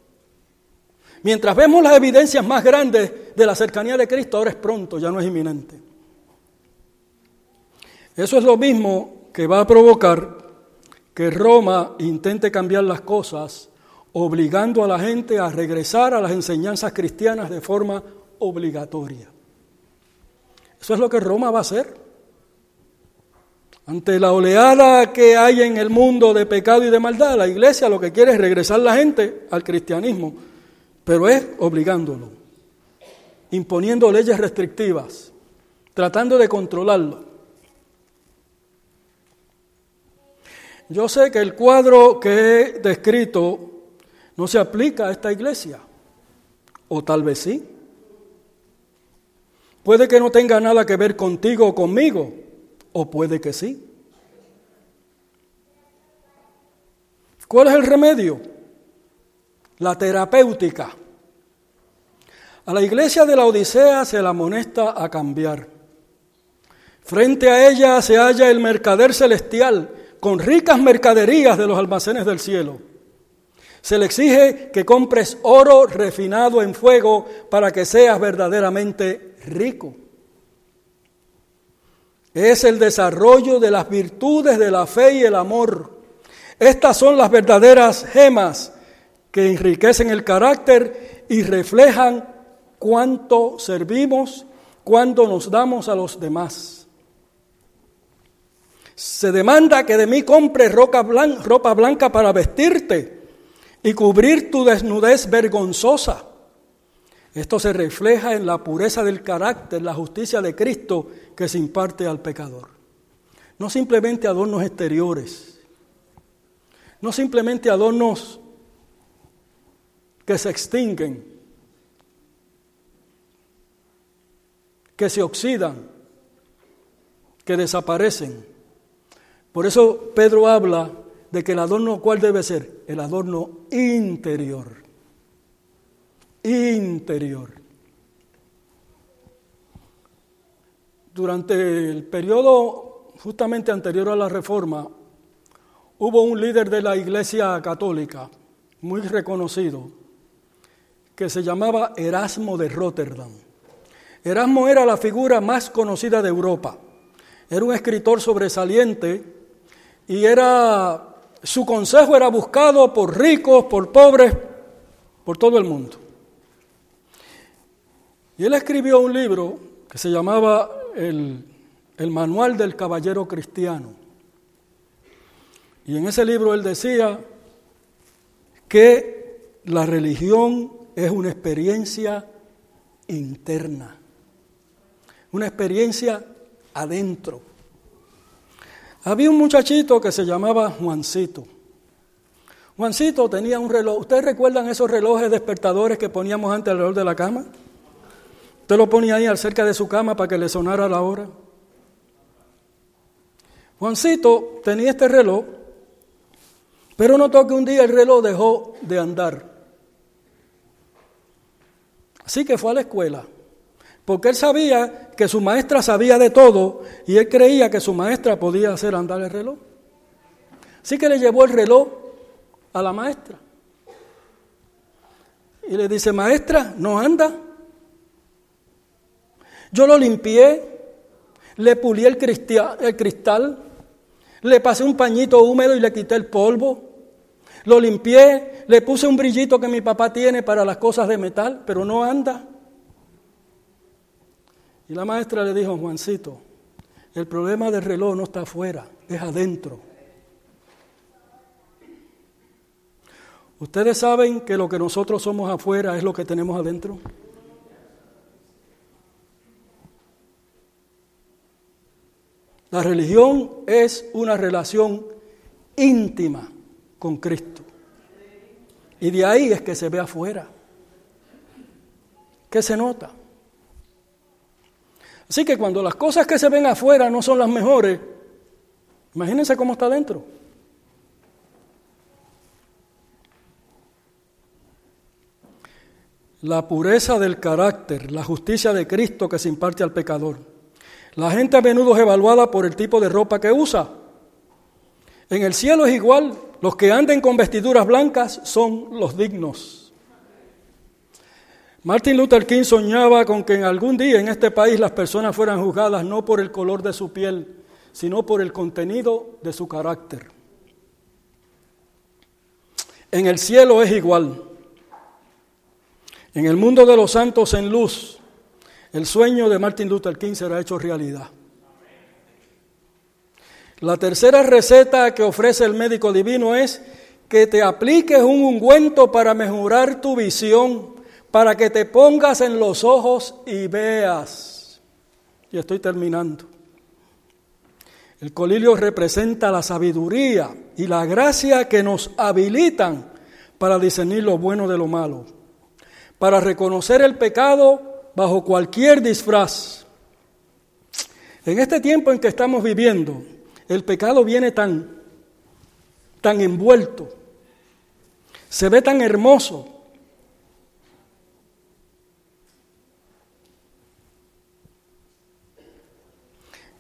Mientras vemos las evidencias más grandes de la cercanía de Cristo, ahora es pronto, ya no es inminente. Eso es lo mismo que va a provocar que Roma intente cambiar las cosas, obligando a la gente a regresar a las enseñanzas cristianas de forma obligatoria. Eso es lo que Roma va a hacer. Ante la oleada que hay en el mundo de pecado y de maldad, la iglesia lo que quiere es regresar la gente al cristianismo pero es obligándolo, imponiendo leyes restrictivas, tratando de controlarlo. Yo sé que el cuadro que he descrito no se aplica a esta iglesia, o tal vez sí. Puede que no tenga nada que ver contigo o conmigo, o puede que sí. ¿Cuál es el remedio? la terapéutica. A la iglesia de la Odisea se la amonesta a cambiar. Frente a ella se halla el mercader celestial con ricas mercaderías de los almacenes del cielo. Se le exige que compres oro refinado en fuego para que seas verdaderamente rico. Es el desarrollo de las virtudes de la fe y el amor. Estas son las verdaderas gemas que enriquecen el carácter y reflejan cuánto servimos, cuánto nos damos a los demás. Se demanda que de mí compres ropa blanca, para vestirte y cubrir tu desnudez vergonzosa. Esto se refleja en la pureza del carácter, la justicia de Cristo que se imparte al pecador. No simplemente adornos exteriores, no simplemente adornos que se extinguen, que se oxidan, que desaparecen. Por eso Pedro habla de que el adorno, ¿cuál debe ser? El adorno interior. Interior. Durante el periodo justamente anterior a la reforma, hubo un líder de la Iglesia Católica, muy reconocido, que se llamaba Erasmo de Rotterdam. Erasmo era la figura más conocida de Europa. Era un escritor sobresaliente y era su consejo era buscado por ricos, por pobres, por todo el mundo. Y él escribió un libro que se llamaba el, el Manual del Caballero Cristiano. Y en ese libro él decía que la religión es una experiencia interna, una experiencia adentro. Había un muchachito que se llamaba Juancito. Juancito tenía un reloj. ¿Ustedes recuerdan esos relojes despertadores que poníamos antes alrededor de la cama? Usted lo ponía ahí cerca de su cama para que le sonara la hora. Juancito tenía este reloj, pero notó que un día el reloj dejó de andar. Así que fue a la escuela, porque él sabía que su maestra sabía de todo y él creía que su maestra podía hacer andar el reloj. Así que le llevó el reloj a la maestra. Y le dice, maestra, no anda. Yo lo limpié, le pulí el, el cristal, le pasé un pañito húmedo y le quité el polvo. Lo limpié, le puse un brillito que mi papá tiene para las cosas de metal, pero no anda. Y la maestra le dijo, Juancito, el problema del reloj no está afuera, es adentro. ¿Ustedes saben que lo que nosotros somos afuera es lo que tenemos adentro? La religión es una relación íntima con Cristo. Y de ahí es que se ve afuera. ¿Qué se nota? Así que cuando las cosas que se ven afuera no son las mejores, imagínense cómo está dentro. La pureza del carácter, la justicia de Cristo que se imparte al pecador. La gente a menudo es evaluada por el tipo de ropa que usa En el cielo es igual, los que anden con vestiduras blancas son los dignos. Martin Luther King soñaba con que en algún día en este país las personas fueran juzgadas no por el color de su piel, sino por el contenido de su carácter. En el cielo es igual. En el mundo de los santos en luz, el sueño de Martin Luther King será hecho realidad. La tercera receta que ofrece el médico divino es que te apliques un ungüento para mejorar tu visión, para que te pongas en los ojos y veas. Y estoy terminando. El colilio representa la sabiduría y la gracia que nos habilitan para discernir lo bueno de lo malo, para reconocer el pecado bajo cualquier disfraz. En este tiempo en que estamos viviendo, el pecado viene tan, tan envuelto, se ve tan hermoso.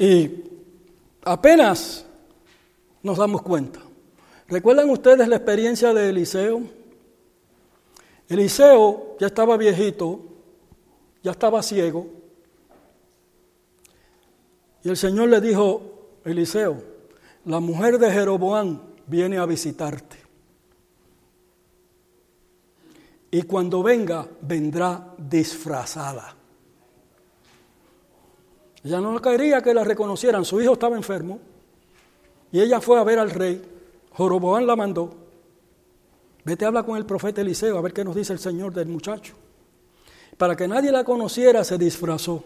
Y apenas nos damos cuenta. ¿Recuerdan ustedes la experiencia de Eliseo? Eliseo ya estaba viejito, ya estaba ciego, y el Señor le dijo, Eliseo, la mujer de Jeroboam viene a visitarte. Y cuando venga, vendrá disfrazada. Ella no quería que la reconocieran, su hijo estaba enfermo. Y ella fue a ver al rey. Joroboán la mandó. Vete a hablar con el profeta Eliseo a ver qué nos dice el Señor del muchacho. Para que nadie la conociera, se disfrazó.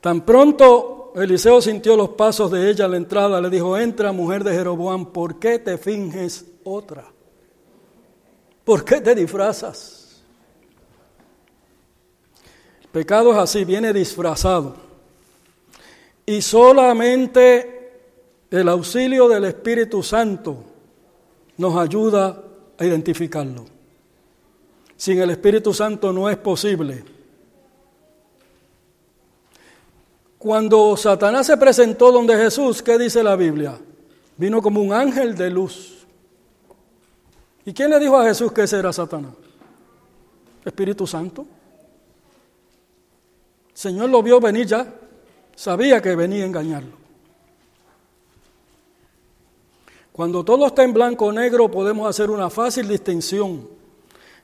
Tan pronto Eliseo sintió los pasos de ella a la entrada, le dijo, entra mujer de Jeroboam, ¿por qué te finges otra? ¿Por qué te disfrazas? Pecado es así, viene disfrazado. Y solamente el auxilio del Espíritu Santo nos ayuda a identificarlo. Sin el Espíritu Santo no es posible Cuando Satanás se presentó donde Jesús, ¿qué dice la Biblia? Vino como un ángel de luz. ¿Y quién le dijo a Jesús que ese era Satanás? Espíritu Santo. Señor lo vio venir ya, sabía que venía a engañarlo. Cuando todo está en blanco o negro podemos hacer una fácil distinción,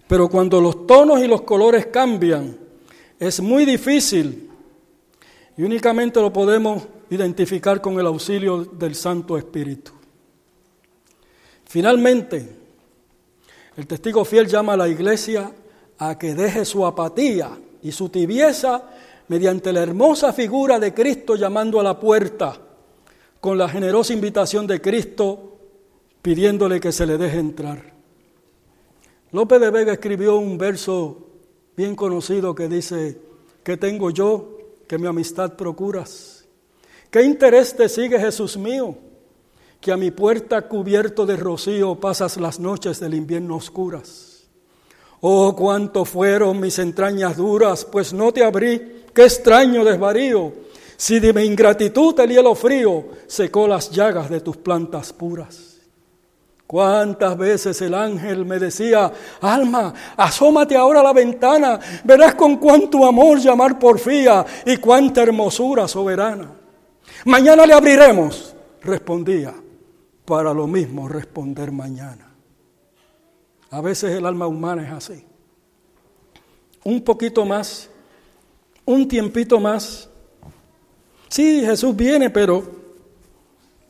pero cuando los tonos y los colores cambian, es muy difícil y únicamente lo podemos identificar con el auxilio del Santo Espíritu. Finalmente, el testigo fiel llama a la iglesia a que deje su apatía y su tibieza mediante la hermosa figura de Cristo llamando a la puerta, con la generosa invitación de Cristo pidiéndole que se le deje entrar. López de Vega escribió un verso bien conocido que dice, ¿qué tengo yo que mi amistad procuras. ¿Qué interés te sigue, Jesús mío? Que a mi puerta cubierto de rocío pasas las noches del invierno oscuras. Oh, cuánto fueron mis entrañas duras, pues no te abrí. Qué extraño desvarío. Si de mi ingratitud el hielo frío secó las llagas de tus plantas puras. Cuántas veces el ángel me decía, alma, asómate ahora a la ventana, verás con cuánto amor llamar porfía y cuánta hermosura soberana. Mañana le abriremos, respondía, para lo mismo responder mañana. A veces el alma humana es así. Un poquito más, un tiempito más. Sí, Jesús viene, pero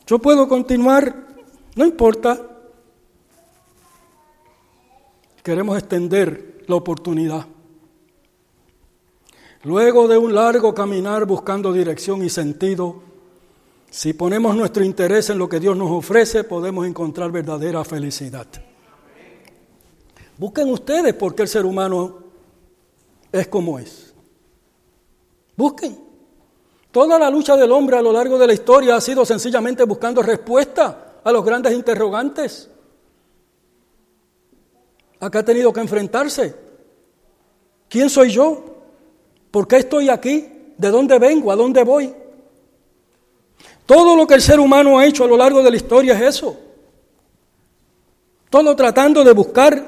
yo puedo continuar, no importa, queremos extender la oportunidad. Luego de un largo caminar buscando dirección y sentido, si ponemos nuestro interés en lo que Dios nos ofrece, podemos encontrar verdadera felicidad. Busquen ustedes por qué el ser humano es como es. Busquen. Toda la lucha del hombre a lo largo de la historia ha sido sencillamente buscando respuesta a los grandes interrogantes acá ha tenido que enfrentarse. ¿Quién soy yo? ¿Por qué estoy aquí? ¿De dónde vengo? ¿A dónde voy? Todo lo que el ser humano ha hecho a lo largo de la historia es eso. Todo tratando de buscar,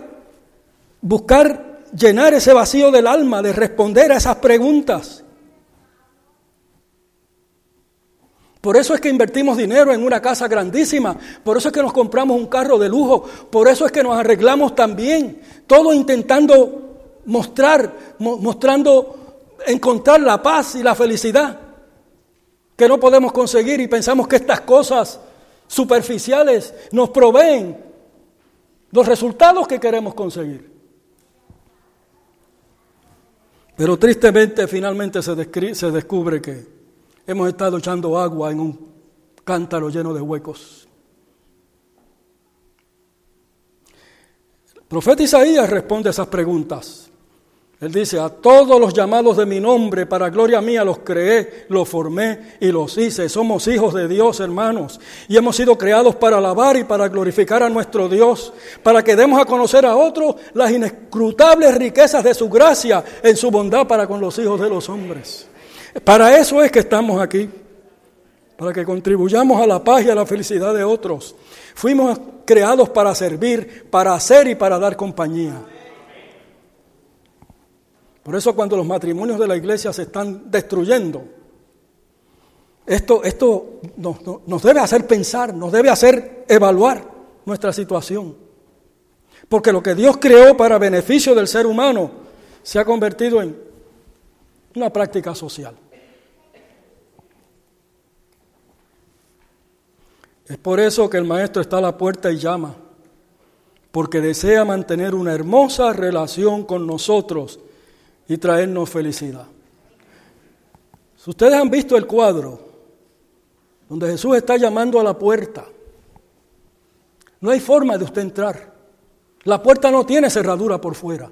buscar llenar ese vacío del alma, de responder a esas preguntas. Por eso es que invertimos dinero en una casa grandísima, por eso es que nos compramos un carro de lujo, por eso es que nos arreglamos también, todo intentando mostrar, mostrando encontrar la paz y la felicidad que no podemos conseguir y pensamos que estas cosas superficiales nos proveen los resultados que queremos conseguir. Pero tristemente finalmente se, se descubre que hemos estado echando agua en un cántaro lleno de huecos. El profeta Isaías responde a esas preguntas. Él dice, a todos los llamados de mi nombre, para gloria mía, los creé, los formé y los hice. Somos hijos de Dios, hermanos, y hemos sido creados para alabar y para glorificar a nuestro Dios, para que demos a conocer a otros las inescrutables riquezas de su gracia en su bondad para con los hijos de los hombres. Para eso es que estamos aquí, para que contribuyamos a la paz y a la felicidad de otros. Fuimos creados para servir, para hacer y para dar compañía. Por eso cuando los matrimonios de la iglesia se están destruyendo, esto, esto nos, nos, debe hacer pensar, nos debe hacer evaluar nuestra situación. Porque lo que Dios creó para beneficio del ser humano se ha convertido en una práctica social. Es por eso que el Maestro está a la puerta y llama, porque desea mantener una hermosa relación con nosotros y traernos felicidad. Si ustedes han visto el cuadro donde Jesús está llamando a la puerta, no hay forma de usted entrar. La puerta no tiene cerradura por fuera.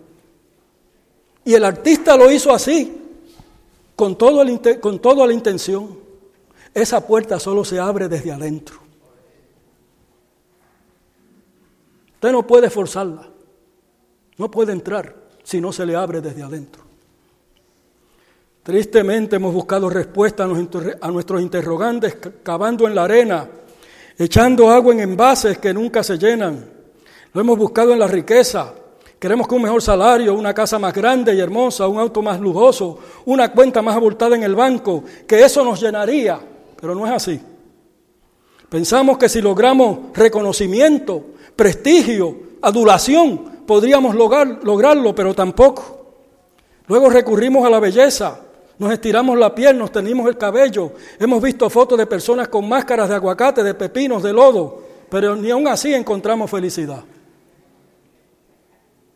Y el artista lo hizo así, con, todo con toda la intención. Esa puerta solo se abre desde adentro. Usted no puede forzarla. No puede entrar si no se le abre desde adentro. Tristemente hemos buscado respuesta a nuestros interrogantes cavando en la arena, echando agua en envases que nunca se llenan. Lo hemos buscado en la riqueza. Queremos que un mejor salario, una casa más grande y hermosa, un auto más lujoso, una cuenta más abultada en el banco, que eso nos llenaría, pero no es así. Pensamos que si logramos reconocimiento, prestigio, adulación, podríamos lograr, lograrlo, pero tampoco. Luego recurrimos a la belleza, nos estiramos la piel, nos tenimos el cabello, hemos visto fotos de personas con máscaras de aguacate, de pepinos, de lodo, pero ni aún así encontramos felicidad.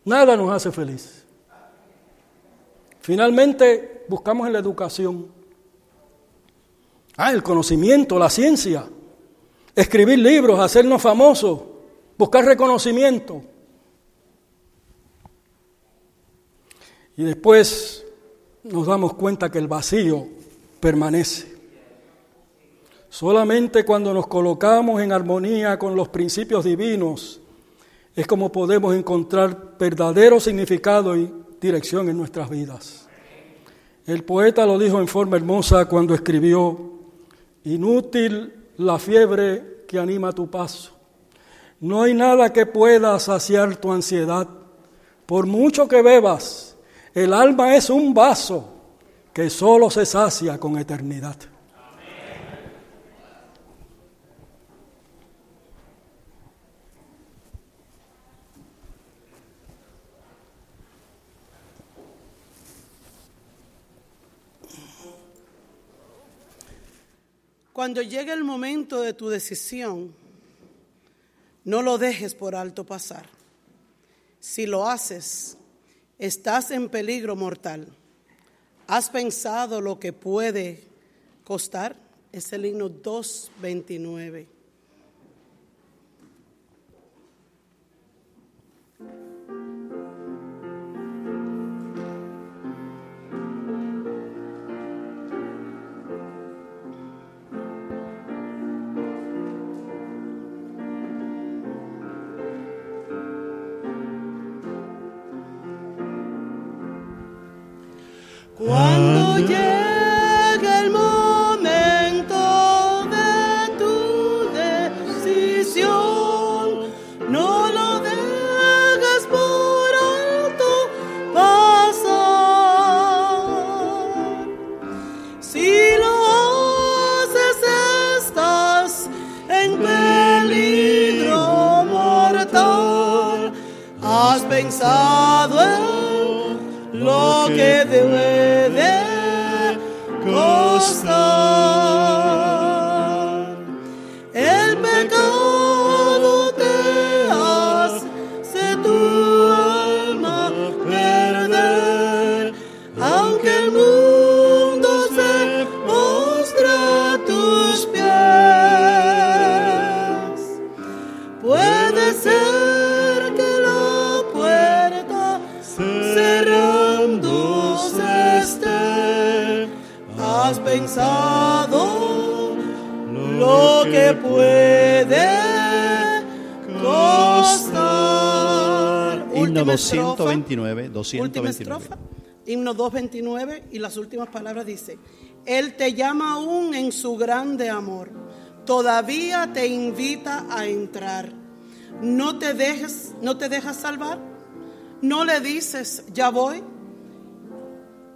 Nada nos hace feliz. Finalmente buscamos en la educación. Ah, el conocimiento, la ciencia, escribir libros, hacernos famosos, buscar reconocimiento. Y después nos damos cuenta que el vacío permanece. Solamente cuando nos colocamos en armonía con los principios divinos es como podemos encontrar verdadero significado y dirección en nuestras vidas. El poeta lo dijo en forma hermosa cuando escribió, inútil la fiebre que anima tu paso. No hay nada que pueda saciar tu ansiedad. Por mucho que bebas, el alma es un vaso que solo se sacia con eternidad. Cuando llegue el momento de tu decisión, no lo dejes por alto pasar. Si lo haces, Estás en peligro mortal. ¿Has pensado lo que puede costar? Es el himno 229. Cuando 229, 229. Última estrofa, himno 229 y las últimas palabras dice, Él te llama aún en su grande amor, todavía te invita a entrar. No te dejes, no te dejas salvar, no le dices, ya voy,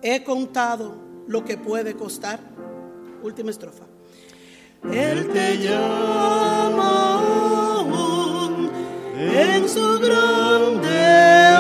he contado lo que puede costar. Última estrofa. Él te llama en su grande